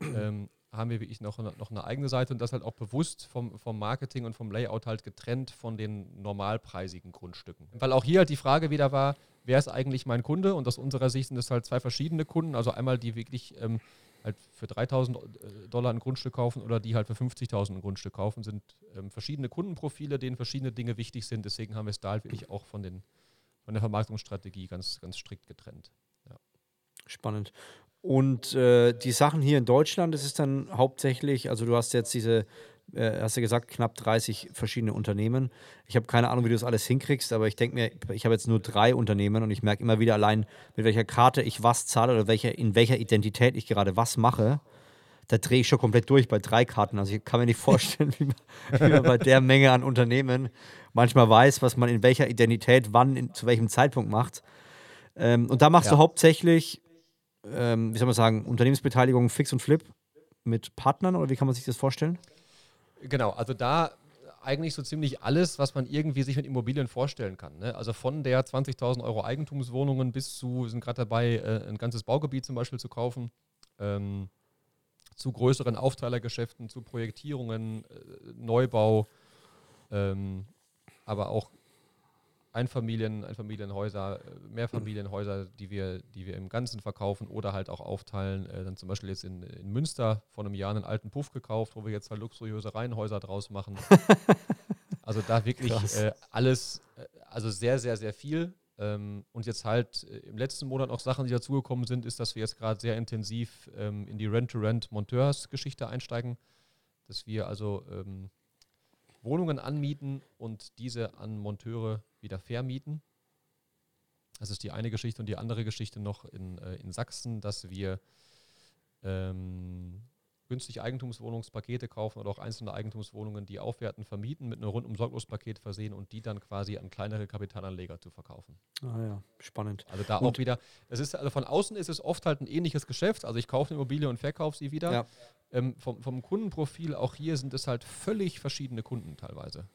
Ähm, haben wir wirklich noch, noch eine eigene Seite und das halt auch bewusst vom, vom Marketing und vom Layout halt getrennt von den normalpreisigen Grundstücken. Weil auch hier halt die Frage wieder war, wer ist eigentlich mein Kunde? Und aus unserer Sicht sind es halt zwei verschiedene Kunden. Also einmal die wirklich ähm, halt für 3000 äh, Dollar ein Grundstück kaufen oder die halt für 50.000 ein Grundstück kaufen, sind ähm, verschiedene Kundenprofile, denen verschiedene Dinge wichtig sind. Deswegen haben wir es da halt wirklich auch von, den, von der Vermarktungsstrategie ganz, ganz strikt getrennt. Spannend. Und äh, die Sachen hier in Deutschland, das ist dann hauptsächlich, also du hast jetzt diese, äh, hast du gesagt, knapp 30 verschiedene Unternehmen. Ich habe keine Ahnung, wie du das alles hinkriegst, aber ich denke mir, ich habe jetzt nur drei Unternehmen und ich merke immer wieder allein, mit welcher Karte ich was zahle oder welcher, in welcher Identität ich gerade was mache. da drehe ich schon komplett durch bei drei Karten. Also ich kann mir nicht vorstellen, <laughs> wie man, wie man bei der Menge an Unternehmen manchmal weiß, was man in welcher Identität wann, in, zu welchem Zeitpunkt macht. Ähm, und da machst ja. du hauptsächlich, ähm, wie soll man sagen, Unternehmensbeteiligung fix und flip mit Partnern oder wie kann man sich das vorstellen? Genau, also da eigentlich so ziemlich alles, was man irgendwie sich mit Immobilien vorstellen kann. Ne? Also von der 20.000 Euro Eigentumswohnungen bis zu, wir sind gerade dabei, äh, ein ganzes Baugebiet zum Beispiel zu kaufen, ähm, zu größeren Aufteilergeschäften, zu Projektierungen, äh, Neubau, ähm, aber auch Einfamilien, Einfamilienhäuser, äh, Mehrfamilienhäuser, die wir, die wir im Ganzen verkaufen oder halt auch aufteilen. Äh, dann zum Beispiel jetzt in, in Münster vor einem Jahr einen alten Puff gekauft, wo wir jetzt halt luxuriöse Reihenhäuser draus machen. <laughs> also da wirklich äh, alles, äh, also sehr, sehr, sehr viel. Ähm, und jetzt halt äh, im letzten Monat noch Sachen, die dazugekommen sind, ist, dass wir jetzt gerade sehr intensiv ähm, in die Rent-to-Rent-Monteurs-Geschichte einsteigen. Dass wir also ähm, Wohnungen anmieten und diese an Monteure wieder vermieten. Das ist die eine Geschichte und die andere Geschichte noch in, äh, in Sachsen, dass wir ähm, günstig Eigentumswohnungspakete kaufen oder auch einzelne Eigentumswohnungen, die aufwerten, vermieten, mit einem rundum Sorglospaket versehen und die dann quasi an kleinere Kapitalanleger zu verkaufen. Ah ja, spannend. Also da und auch wieder, es ist, also von außen ist es oft halt ein ähnliches Geschäft. Also ich kaufe eine Immobilie und verkaufe sie wieder. Ja. Ähm, vom, vom Kundenprofil auch hier sind es halt völlig verschiedene Kunden teilweise.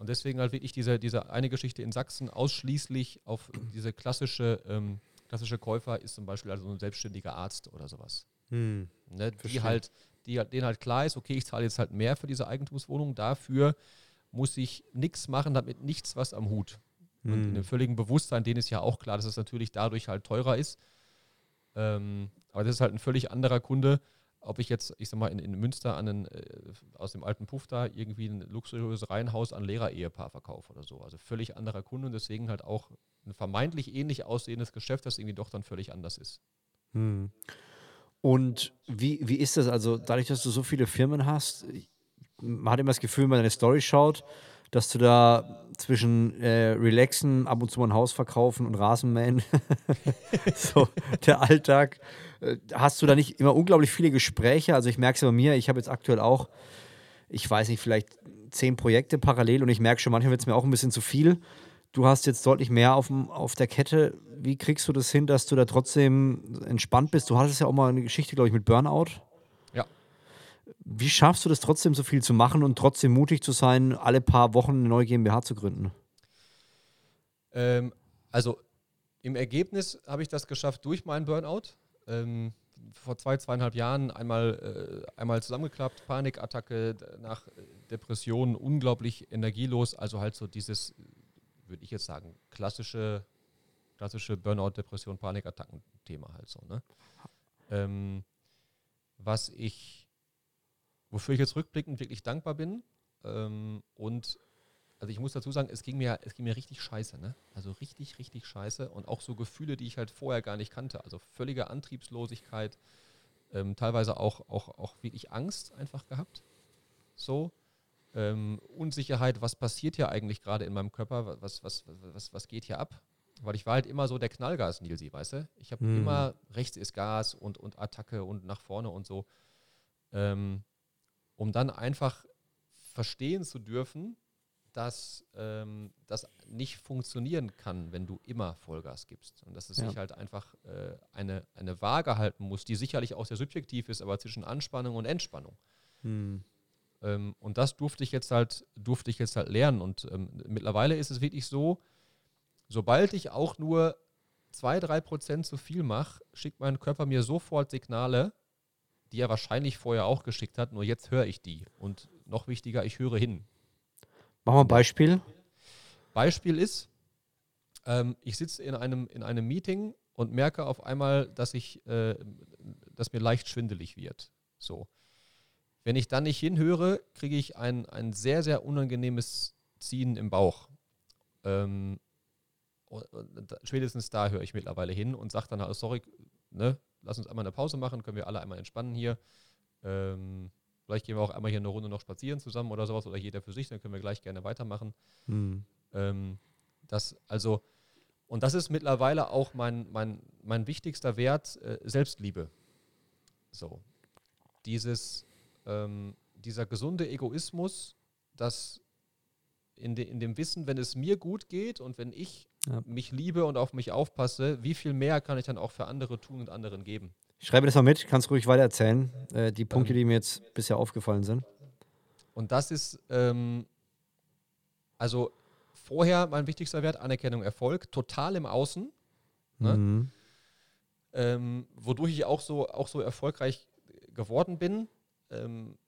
Und deswegen halt wirklich diese, diese eine Geschichte in Sachsen ausschließlich auf diese klassische, ähm, klassische Käufer ist zum Beispiel also ein selbstständiger Arzt oder sowas. Hm, ne, die halt, die, denen halt klar ist, okay, ich zahle jetzt halt mehr für diese Eigentumswohnung, dafür muss ich nichts machen, damit nichts was am Hut. Hm. Und in dem völligen Bewusstsein, denen ist ja auch klar, dass es natürlich dadurch halt teurer ist. Ähm, aber das ist halt ein völlig anderer Kunde, ob ich jetzt, ich sag mal, in, in Münster an einen, äh, aus dem alten Puff da irgendwie ein luxuriöses Reihenhaus an Lehrer-Ehepaar verkaufe oder so. Also völlig anderer Kunde und deswegen halt auch ein vermeintlich ähnlich aussehendes Geschäft, das irgendwie doch dann völlig anders ist. Hm. Und wie, wie ist das? Also, dadurch, dass du so viele Firmen hast, man hat immer das Gefühl, wenn man deine Story schaut, dass du da zwischen äh, Relaxen, ab und zu mal ein Haus verkaufen und Rasenmähen, <laughs> so der Alltag, äh, hast du da nicht immer unglaublich viele Gespräche? Also ich merke es bei mir, ich habe jetzt aktuell auch, ich weiß nicht, vielleicht zehn Projekte parallel und ich merke schon, manchmal wird es mir auch ein bisschen zu viel. Du hast jetzt deutlich mehr auf, auf der Kette. Wie kriegst du das hin, dass du da trotzdem entspannt bist? Du hattest ja auch mal eine Geschichte, glaube ich, mit Burnout. Ja. Wie schaffst du das trotzdem so viel zu machen und trotzdem mutig zu sein, alle paar Wochen eine neue GmbH zu gründen? Ähm, also im Ergebnis habe ich das geschafft durch meinen Burnout. Ähm, vor zwei, zweieinhalb Jahren einmal, äh, einmal zusammengeklappt, Panikattacke, nach Depressionen, unglaublich energielos. Also halt so dieses, würde ich jetzt sagen, klassische, klassische Burnout, Depression, Panikattacken-Thema halt so. Ne? Ähm, was ich, wofür ich jetzt rückblickend wirklich dankbar bin ähm, und also ich muss dazu sagen, es ging mir, es ging mir richtig scheiße, ne? Also richtig, richtig scheiße. Und auch so Gefühle, die ich halt vorher gar nicht kannte. Also völlige Antriebslosigkeit, ähm, teilweise auch, auch, auch wirklich Angst einfach gehabt. So. Ähm, Unsicherheit, was passiert hier eigentlich gerade in meinem Körper, was, was, was, was geht hier ab? Weil ich war halt immer so der Knallgas-Nilsi, weißt du? Ich habe mhm. immer rechts ist Gas und, und Attacke und nach vorne und so. Ähm, um dann einfach verstehen zu dürfen, dass ähm, das nicht funktionieren kann, wenn du immer Vollgas gibst. Und dass es ja. sich halt einfach äh, eine, eine Waage halten muss, die sicherlich auch sehr subjektiv ist, aber zwischen Anspannung und Entspannung. Hm. Ähm, und das durfte ich jetzt halt, durfte ich jetzt halt lernen. Und ähm, mittlerweile ist es wirklich so, sobald ich auch nur zwei, drei Prozent zu viel mache, schickt mein Körper mir sofort Signale, die er wahrscheinlich vorher auch geschickt hat, nur jetzt höre ich die. Und noch wichtiger, ich höre hin. Machen wir ein Beispiel. Beispiel ist, ähm, ich sitze in einem, in einem Meeting und merke auf einmal, dass ich, äh, dass mir leicht schwindelig wird. So. Wenn ich dann nicht hinhöre, kriege ich ein, ein sehr, sehr unangenehmes Ziehen im Bauch. Ähm, spätestens da höre ich mittlerweile hin und sage dann, sorry, ne, lass uns einmal eine Pause machen, können wir alle einmal entspannen hier. Ähm, Vielleicht gehen wir auch einmal hier eine Runde noch spazieren zusammen oder sowas oder jeder für sich, dann können wir gleich gerne weitermachen. Hm. Ähm, das, also, und das ist mittlerweile auch mein, mein, mein wichtigster Wert, äh, Selbstliebe. So. dieses, ähm, dieser gesunde Egoismus, dass in, de, in dem Wissen, wenn es mir gut geht und wenn ich ja. mich liebe und auf mich aufpasse, wie viel mehr kann ich dann auch für andere tun und anderen geben? Ich schreibe das mal mit, kannst ruhig weiter erzählen, äh, die Punkte, die mir jetzt bisher aufgefallen sind. Und das ist, ähm, also vorher mein wichtigster Wert, Anerkennung, Erfolg, total im Außen. Ne? Mhm. Ähm, wodurch ich auch so, auch so erfolgreich geworden bin. Ähm,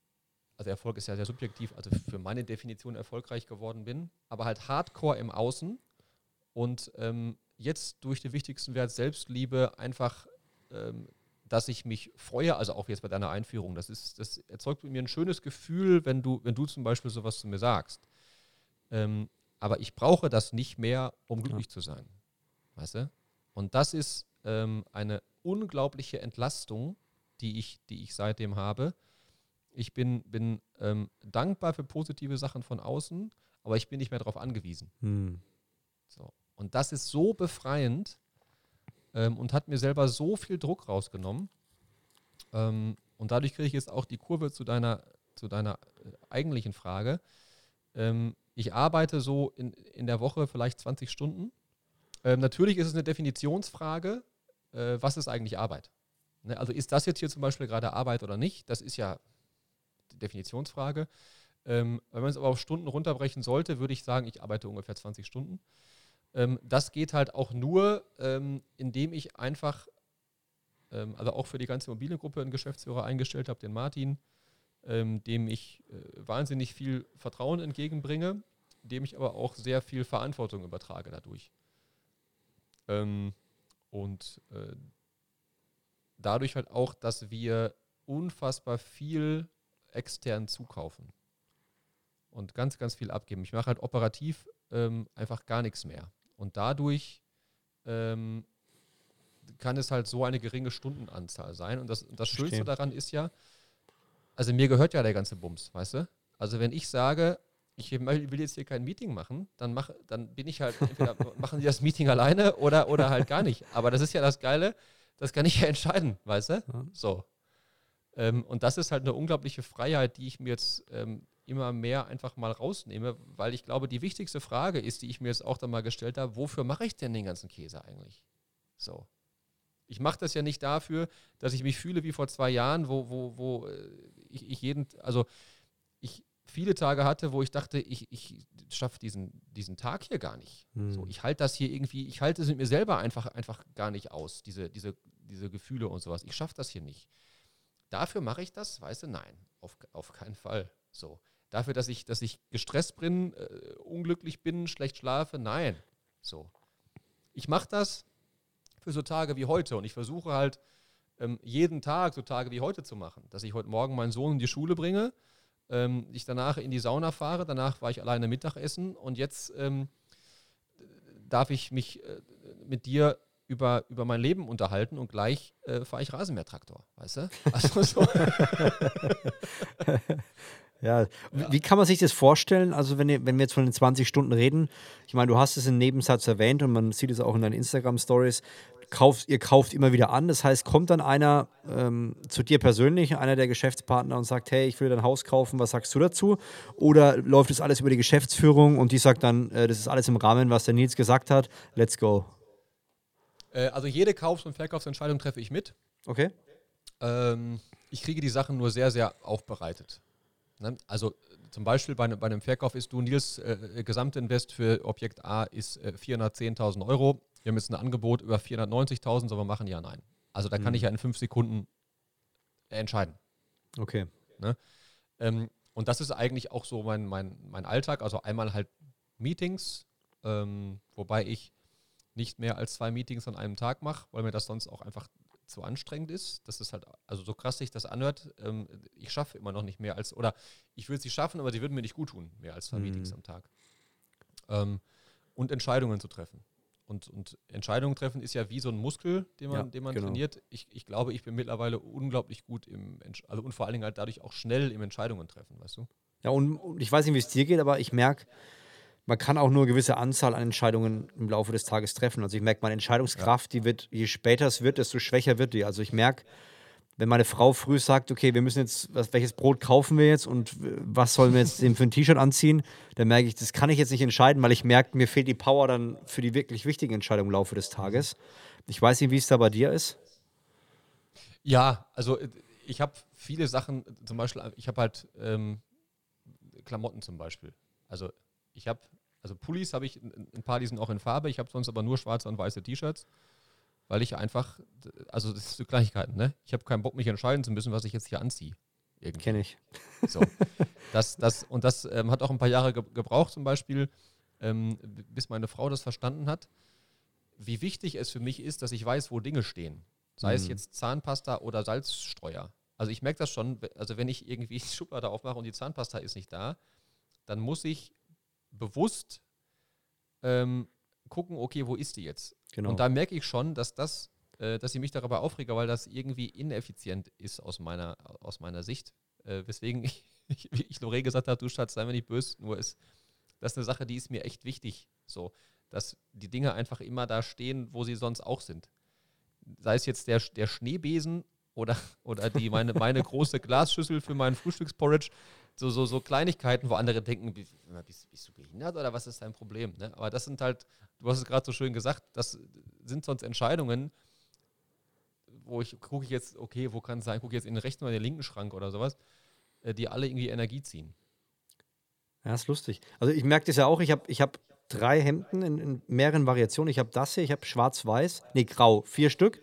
also Erfolg ist ja sehr subjektiv, also für meine Definition erfolgreich geworden bin, aber halt hardcore im Außen und ähm, jetzt durch den wichtigsten Wert Selbstliebe einfach, ähm, dass ich mich freue, also auch jetzt bei deiner Einführung, das ist, das erzeugt mir ein schönes Gefühl, wenn du, wenn du zum Beispiel sowas zu mir sagst. Ähm, aber ich brauche das nicht mehr, um glücklich ja. zu sein. Weißt du? Und das ist ähm, eine unglaubliche Entlastung, die ich, die ich seitdem habe. Ich bin, bin ähm, dankbar für positive Sachen von außen, aber ich bin nicht mehr darauf angewiesen. Hm. So. Und das ist so befreiend ähm, und hat mir selber so viel Druck rausgenommen. Ähm, und dadurch kriege ich jetzt auch die Kurve zu deiner, zu deiner äh, eigentlichen Frage. Ähm, ich arbeite so in, in der Woche vielleicht 20 Stunden. Ähm, natürlich ist es eine Definitionsfrage, äh, was ist eigentlich Arbeit? Ne, also ist das jetzt hier zum Beispiel gerade Arbeit oder nicht? Das ist ja Definitionsfrage. Ähm, wenn man es aber auf Stunden runterbrechen sollte, würde ich sagen, ich arbeite ungefähr 20 Stunden. Ähm, das geht halt auch nur, ähm, indem ich einfach, ähm, also auch für die ganze Immobiliengruppe einen Geschäftsführer eingestellt habe, den Martin, ähm, dem ich äh, wahnsinnig viel Vertrauen entgegenbringe, dem ich aber auch sehr viel Verantwortung übertrage dadurch. Ähm, und äh, dadurch halt auch, dass wir unfassbar viel extern zukaufen und ganz, ganz viel abgeben. Ich mache halt operativ ähm, einfach gar nichts mehr. Und dadurch ähm, kann es halt so eine geringe Stundenanzahl sein. Und das, das Schönste daran ist ja, also mir gehört ja der ganze Bums, weißt du? Also wenn ich sage, ich will jetzt hier kein Meeting machen, dann, mach, dann bin ich halt, entweder <laughs> machen die das Meeting alleine oder, oder halt gar nicht. Aber das ist ja das Geile, das kann ich ja entscheiden, weißt du? So. Ähm, und das ist halt eine unglaubliche Freiheit, die ich mir jetzt ähm, immer mehr einfach mal rausnehme, weil ich glaube, die wichtigste Frage ist, die ich mir jetzt auch dann mal gestellt habe, wofür mache ich denn den ganzen Käse eigentlich? So. Ich mache das ja nicht dafür, dass ich mich fühle wie vor zwei Jahren, wo, wo, wo äh, ich, ich jeden, also ich viele Tage hatte, wo ich dachte, ich, ich schaffe diesen, diesen Tag hier gar nicht. Hm. So, ich halte das hier irgendwie, ich halte es mit mir selber einfach, einfach gar nicht aus, diese, diese, diese Gefühle und sowas. Ich schaffe das hier nicht. Dafür mache ich das, weißt du, nein, auf, auf keinen Fall. So. Dafür, dass ich, dass ich gestresst bin, äh, unglücklich bin, schlecht schlafe, nein. So. Ich mache das für so Tage wie heute und ich versuche halt ähm, jeden Tag so Tage wie heute zu machen, dass ich heute Morgen meinen Sohn in die Schule bringe, ähm, ich danach in die Sauna fahre, danach war ich alleine Mittagessen und jetzt ähm, darf ich mich äh, mit dir über, über mein Leben unterhalten und gleich äh, fahre ich Rasenmähertraktor, weißt du? <laughs> Also so. <laughs> Ja. Wie kann man sich das vorstellen? Also, wenn, wenn wir jetzt von den 20 Stunden reden, ich meine, du hast es im Nebensatz erwähnt und man sieht es auch in deinen Instagram-Stories kauft, ihr kauft immer wieder an. Das heißt, kommt dann einer ähm, zu dir persönlich, einer der Geschäftspartner und sagt, hey, ich will dein Haus kaufen, was sagst du dazu? Oder läuft das alles über die Geschäftsführung und die sagt dann, äh, das ist alles im Rahmen, was der Nils gesagt hat, let's go? Äh, also jede Kaufs- und Verkaufsentscheidung treffe ich mit. Okay. Ähm, ich kriege die Sachen nur sehr, sehr aufbereitet. Ne? Also zum Beispiel bei, ne, bei, einem Verkauf ist du, Nils, äh, Gesamtinvest für Objekt A ist äh, 410.000 Euro wir haben jetzt ein Angebot über 490.000, sollen wir machen? Ja, nein. Also da kann mhm. ich ja in fünf Sekunden entscheiden. Okay. Ne? Ähm, und das ist eigentlich auch so mein, mein, mein Alltag. Also einmal halt Meetings, ähm, wobei ich nicht mehr als zwei Meetings an einem Tag mache, weil mir das sonst auch einfach zu anstrengend ist. Das ist halt, also so krass sich das anhört, ähm, ich schaffe immer noch nicht mehr als, oder ich würde sie schaffen, aber sie würden mir nicht gut tun, mehr als zwei mhm. Meetings am Tag. Ähm, und Entscheidungen zu treffen. Und, und Entscheidungen treffen ist ja wie so ein Muskel, den man, ja, den man genau. trainiert. Ich, ich glaube, ich bin mittlerweile unglaublich gut im, also und vor allen Dingen halt dadurch auch schnell im Entscheidungen treffen, weißt du? Ja, und, und ich weiß nicht, wie es dir geht, aber ich merke, man kann auch nur eine gewisse Anzahl an Entscheidungen im Laufe des Tages treffen. Also ich merke, meine Entscheidungskraft, ja. die wird, je später es wird, desto schwächer wird die. Also ich merke, wenn meine Frau früh sagt, okay, wir müssen jetzt, was, welches Brot kaufen wir jetzt und was sollen wir jetzt für ein T-Shirt anziehen, dann merke ich, das kann ich jetzt nicht entscheiden, weil ich merke, mir fehlt die Power dann für die wirklich wichtigen Entscheidungen im Laufe des Tages. Ich weiß nicht, wie es da bei dir ist. Ja, also äh, ich habe viele Sachen, zum Beispiel, ich habe halt ähm, Klamotten zum Beispiel. Also ich habe, also Pullis habe ich, ein paar, die sind auch in Farbe, ich habe sonst aber nur schwarze und weiße T-Shirts weil ich einfach, also das ist so Kleinigkeiten, ne? Ich habe keinen Bock, mich entscheiden zu müssen, was ich jetzt hier anziehe. Kenne ich. So. Das, das, und das ähm, hat auch ein paar Jahre ge gebraucht, zum Beispiel, ähm, bis meine Frau das verstanden hat, wie wichtig es für mich ist, dass ich weiß, wo Dinge stehen. Sei mhm. es jetzt Zahnpasta oder Salzstreuer. Also ich merke das schon, also wenn ich irgendwie die Schublade aufmache und die Zahnpasta ist nicht da, dann muss ich bewusst ähm, gucken, okay, wo ist die jetzt? Genau. Und da merke ich schon, dass das, äh, dass ich mich darüber aufrege, weil das irgendwie ineffizient ist aus meiner, aus meiner Sicht. Äh, weswegen <laughs> ich, wie ich Lore gesagt habe, du Schatz, sei mir nicht böse, nur ist das ist eine Sache, die ist mir echt wichtig. So, dass die Dinge einfach immer da stehen, wo sie sonst auch sind. Sei es jetzt der, der Schneebesen oder, oder die, meine, meine große Glasschüssel für meinen Frühstücksporridge. So, so, so Kleinigkeiten, wo andere denken, bist, bist du behindert oder was ist dein Problem? Ne? Aber das sind halt, du hast es gerade so schön gesagt, das sind sonst Entscheidungen, wo ich gucke ich jetzt, okay, wo kann es sein, gucke jetzt in den rechten oder in den linken Schrank oder sowas, äh, die alle irgendwie Energie ziehen. Ja, ist lustig. Also ich merke das ja auch, ich habe ich hab drei Hemden in, in mehreren Variationen. Ich habe das hier, ich habe schwarz-weiß, nee, grau, vier Stück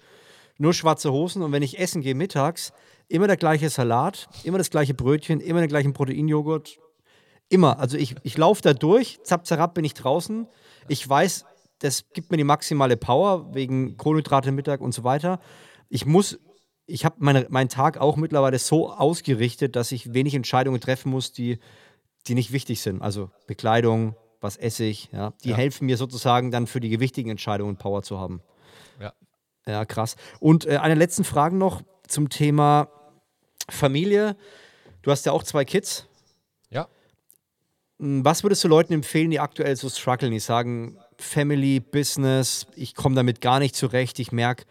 nur schwarze Hosen und wenn ich essen gehe mittags, immer der gleiche Salat, immer das gleiche Brötchen, immer den gleichen Proteinjoghurt. Immer. Also ich, ich laufe da durch, zapp, zapp, bin ich draußen. Ich weiß, das gibt mir die maximale Power wegen Kohlenhydrate Mittag und so weiter. Ich muss, ich habe meinen Tag auch mittlerweile so ausgerichtet, dass ich wenig Entscheidungen treffen muss, die, die nicht wichtig sind. Also Bekleidung, was esse ich, ja. Die ja. helfen mir sozusagen dann für die gewichtigen Entscheidungen Power zu haben. Ja, ja, krass. Und äh, eine letzte Frage noch zum Thema Familie. Du hast ja auch zwei Kids. Ja. Hm, was würdest du Leuten empfehlen, die aktuell so strugglen, die sagen, Family, Business, ich komme damit gar nicht zurecht, ich merke,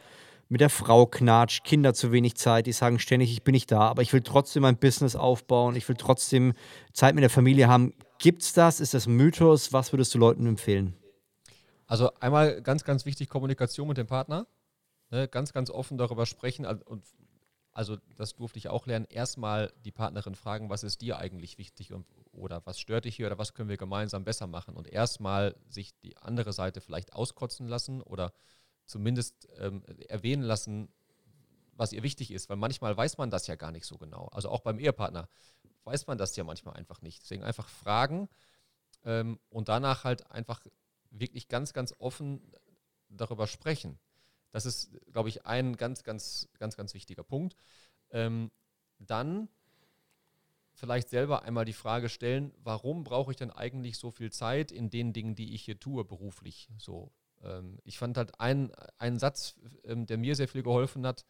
mit der Frau knatscht, Kinder zu wenig Zeit, die sagen ständig, ich bin nicht da, aber ich will trotzdem mein Business aufbauen, ich will trotzdem Zeit mit der Familie haben. Gibt es das? Ist das Mythos? Was würdest du Leuten empfehlen? Also einmal ganz, ganz wichtig, Kommunikation mit dem Partner ne, ganz, ganz offen darüber sprechen. Und also das durfte ich auch lernen. Erstmal die Partnerin fragen, was ist dir eigentlich wichtig und, oder was stört dich hier oder was können wir gemeinsam besser machen. Und erstmal sich die andere Seite vielleicht auskotzen lassen oder zumindest ähm, erwähnen lassen, was ihr wichtig ist. Weil manchmal weiß man das ja gar nicht so genau. Also auch beim Ehepartner weiß man das ja manchmal einfach nicht. Deswegen einfach fragen ähm, und danach halt einfach wirklich ganz, ganz offen darüber sprechen. Das ist, glaube ich, ein ganz, ganz, ganz, ganz wichtiger Punkt. Ähm, dann vielleicht selber einmal die Frage stellen, warum brauche ich denn eigentlich so viel Zeit in den Dingen, die ich hier tue, beruflich? So, ähm, ich fand halt einen Satz, ähm, der mir sehr viel geholfen hat,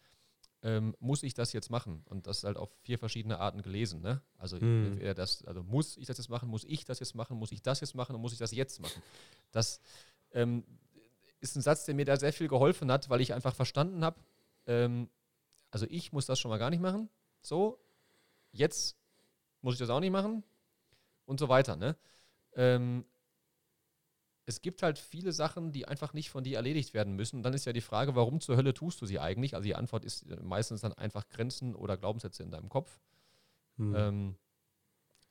ähm, muss ich das jetzt machen? Und das ist halt auf vier verschiedene Arten gelesen. Ne? Also, mhm. das, also muss ich das jetzt machen, muss ich das jetzt machen, muss ich das jetzt machen und muss ich das jetzt machen? Das, ähm, ist ein Satz, der mir da sehr viel geholfen hat, weil ich einfach verstanden habe, ähm, also ich muss das schon mal gar nicht machen. So, jetzt muss ich das auch nicht machen und so weiter. Ne? Ähm, es gibt halt viele Sachen, die einfach nicht von dir erledigt werden müssen. Und dann ist ja die Frage, warum zur Hölle tust du sie eigentlich? Also die Antwort ist meistens dann einfach Grenzen oder Glaubenssätze in deinem Kopf. Hm. Ähm,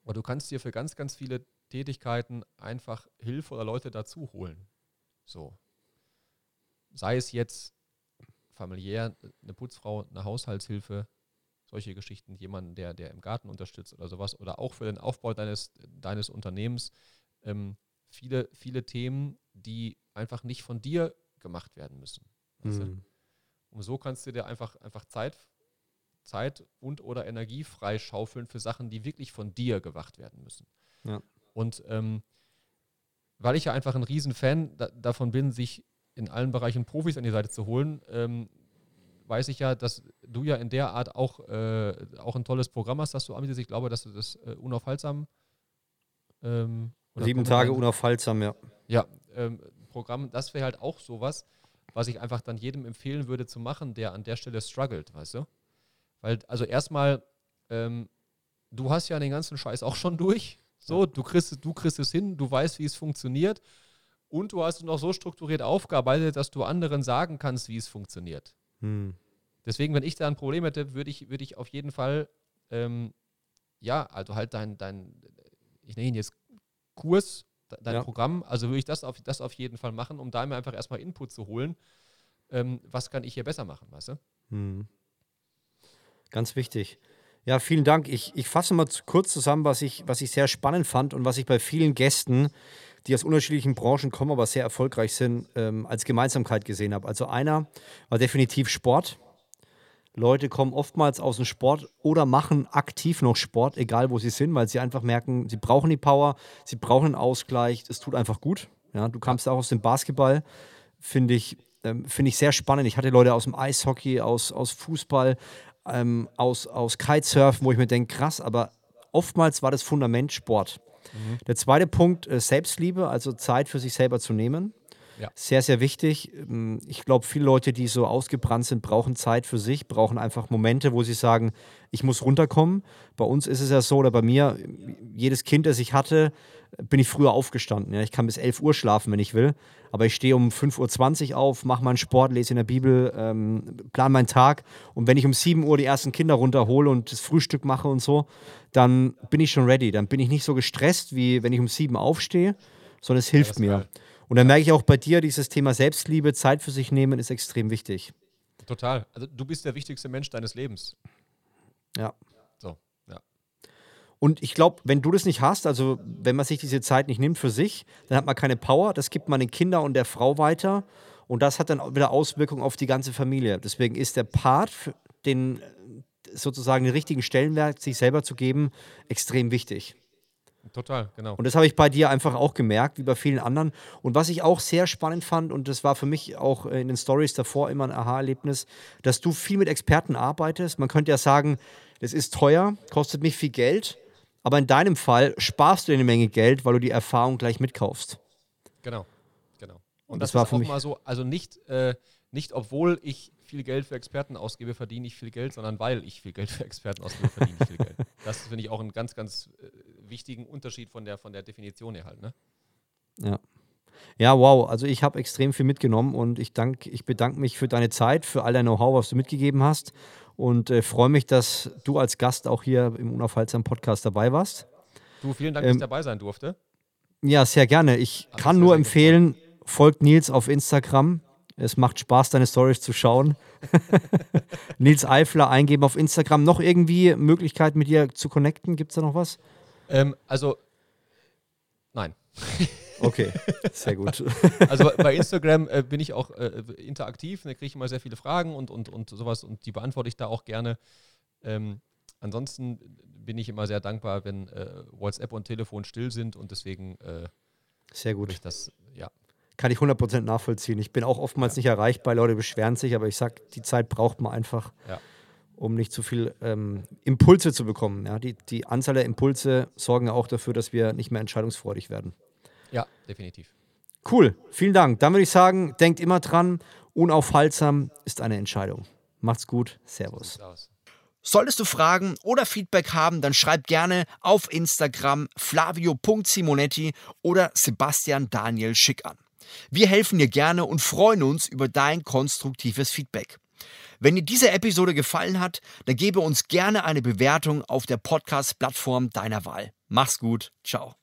aber du kannst dir für ganz, ganz viele Tätigkeiten einfach Hilfe oder Leute dazu holen. So sei es jetzt familiär, eine Putzfrau, eine Haushaltshilfe, solche Geschichten, jemanden, der, der im Garten unterstützt oder sowas, oder auch für den Aufbau deines, deines Unternehmens. Ähm, viele, viele Themen, die einfach nicht von dir gemacht werden müssen. Mhm. Und so kannst du dir einfach, einfach Zeit, Zeit und oder Energie freischaufeln für Sachen, die wirklich von dir gemacht werden müssen. Ja. Und ähm, weil ich ja einfach ein Riesenfan da, davon bin, sich in allen Bereichen Profis an die Seite zu holen, ähm, weiß ich ja, dass du ja in der Art auch, äh, auch ein tolles Programm hast, das du anbietest. Ich glaube, dass du das äh, unaufhaltsam. Ähm, Sieben Tage unaufhaltsam, ja. Ja, ähm, Programm, das wäre halt auch sowas, was ich einfach dann jedem empfehlen würde zu machen, der an der Stelle struggelt, weißt du? Weil, also erstmal, ähm, du hast ja den ganzen Scheiß auch schon durch. So, du kriegst, du kriegst es hin, du weißt, wie es funktioniert. Und du hast es noch so strukturiert aufgearbeitet, dass du anderen sagen kannst, wie es funktioniert. Hm. Deswegen, wenn ich da ein Problem hätte, würde ich, würd ich auf jeden Fall, ähm, ja, also halt dein, dein ich nenne ihn jetzt Kurs, dein ja. Programm, also würde ich das auf, das auf jeden Fall machen, um da mir einfach erstmal Input zu holen. Ähm, was kann ich hier besser machen, weißt du? Hm. Ganz wichtig. Ja, vielen Dank. Ich, ich fasse mal kurz zusammen, was ich, was ich sehr spannend fand und was ich bei vielen Gästen, die aus unterschiedlichen Branchen kommen, aber sehr erfolgreich sind, ähm, als Gemeinsamkeit gesehen habe. Also einer war definitiv Sport. Leute kommen oftmals aus dem Sport oder machen aktiv noch Sport, egal wo sie sind, weil sie einfach merken, sie brauchen die Power, sie brauchen einen Ausgleich, es tut einfach gut. Ja, du kamst auch aus dem Basketball, finde ich, ähm, find ich sehr spannend. Ich hatte Leute aus dem Eishockey, aus, aus Fußball, ähm, aus, aus Kitesurfen, wo ich mir denke, krass, aber oftmals war das Fundament Sport. Mhm. Der zweite Punkt, äh, Selbstliebe, also Zeit für sich selber zu nehmen. Ja. Sehr, sehr wichtig. Ähm, ich glaube, viele Leute, die so ausgebrannt sind, brauchen Zeit für sich, brauchen einfach Momente, wo sie sagen, ich muss runterkommen. Bei uns ist es ja so, oder bei mir, jedes Kind, das ich hatte, bin ich früher aufgestanden. Ja. Ich kann bis 11 Uhr schlafen, wenn ich will. Aber ich stehe um 5.20 Uhr auf, mache meinen Sport, lese in der Bibel, ähm, plane meinen Tag. Und wenn ich um 7 Uhr die ersten Kinder runterhole und das Frühstück mache und so, dann bin ich schon ready. Dann bin ich nicht so gestresst, wie wenn ich um 7 Uhr aufstehe, sondern es hilft ja, mir. Geil. Und dann merke ich auch bei dir, dieses Thema Selbstliebe, Zeit für sich nehmen, ist extrem wichtig. Total. Also du bist der wichtigste Mensch deines Lebens. Ja. Und ich glaube, wenn du das nicht hast, also wenn man sich diese Zeit nicht nimmt für sich, dann hat man keine Power. Das gibt man den Kindern und der Frau weiter. Und das hat dann wieder Auswirkungen auf die ganze Familie. Deswegen ist der Part, den sozusagen den richtigen Stellenwert sich selber zu geben, extrem wichtig. Total, genau. Und das habe ich bei dir einfach auch gemerkt, wie bei vielen anderen. Und was ich auch sehr spannend fand, und das war für mich auch in den Stories davor immer ein Aha-Erlebnis, dass du viel mit Experten arbeitest. Man könnte ja sagen, das ist teuer, kostet mich viel Geld, aber in deinem Fall sparst du eine Menge Geld, weil du die Erfahrung gleich mitkaufst. Genau, genau. Und, und das, das, war für mich mal so, also nicht, äh, nicht obwohl ich viel Geld für Experten ausgebe, verdiene ich viel Geld, sondern weil ich viel Geld für Experten ausgebe, verdiene ich viel Geld. <laughs> Das finde ich auch einen ganz, ganz äh, wichtigen Unterschied von der, von der Definition her halt, ne? Ja. Ja, wow. Also ich habe extrem viel mitgenommen und ich, dank, ich bedanke mich für deine Zeit, für all dein Know-how, was du mitgegeben hast und äh, freue mich, dass du als Gast auch hier im Unaufhaltsamen Podcast dabei warst. Du, vielen Dank, ähm, dass ich dabei sein durfte. Ja, sehr gerne. Ich Ach, kann nur empfehlen, folgt Nils auf Instagram. Es macht Spaß, deine Stories zu schauen. <laughs> Nils Eifler eingeben auf Instagram. Noch irgendwie Möglichkeit, mit dir zu connecten? Gibt es da noch was? Ähm, also, nein. <laughs> Okay, sehr gut. <laughs> Also bei Instagram äh, bin ich auch äh, interaktiv, da kriege ich immer sehr viele Fragen und, und, und sowas und die beantworte ich da auch gerne. Ähm, ansonsten bin ich immer sehr dankbar, wenn äh, WhatsApp und Telefon still sind und deswegen äh, sehr gut. Ich das, ja, kann ich 100% nachvollziehen. Ich bin auch oftmals ja. nicht erreichbar, Leute beschweren sich, aber ich sage, die Zeit braucht man einfach, ja. um nicht zu viel ähm, Impulse zu bekommen. Ja, die, die Anzahl der Impulse sorgen auch dafür, dass wir nicht mehr entscheidungsfreudig werden. Ja, definitiv. Cool, vielen Dank. Dann würde ich sagen, denkt immer dran, unaufhaltsam ist eine Entscheidung. Macht's gut, Servus. Solltest du Fragen oder Feedback haben, dann schreib gerne auf Instagram flavio.simonetti oder Sebastian Daniel Schick an. Wir helfen dir gerne und freuen uns über dein konstruktives Feedback. Wenn dir diese Episode gefallen hat, dann gebe uns gerne eine Bewertung auf der Podcast-Plattform deiner Wahl. Mach's gut, ciao.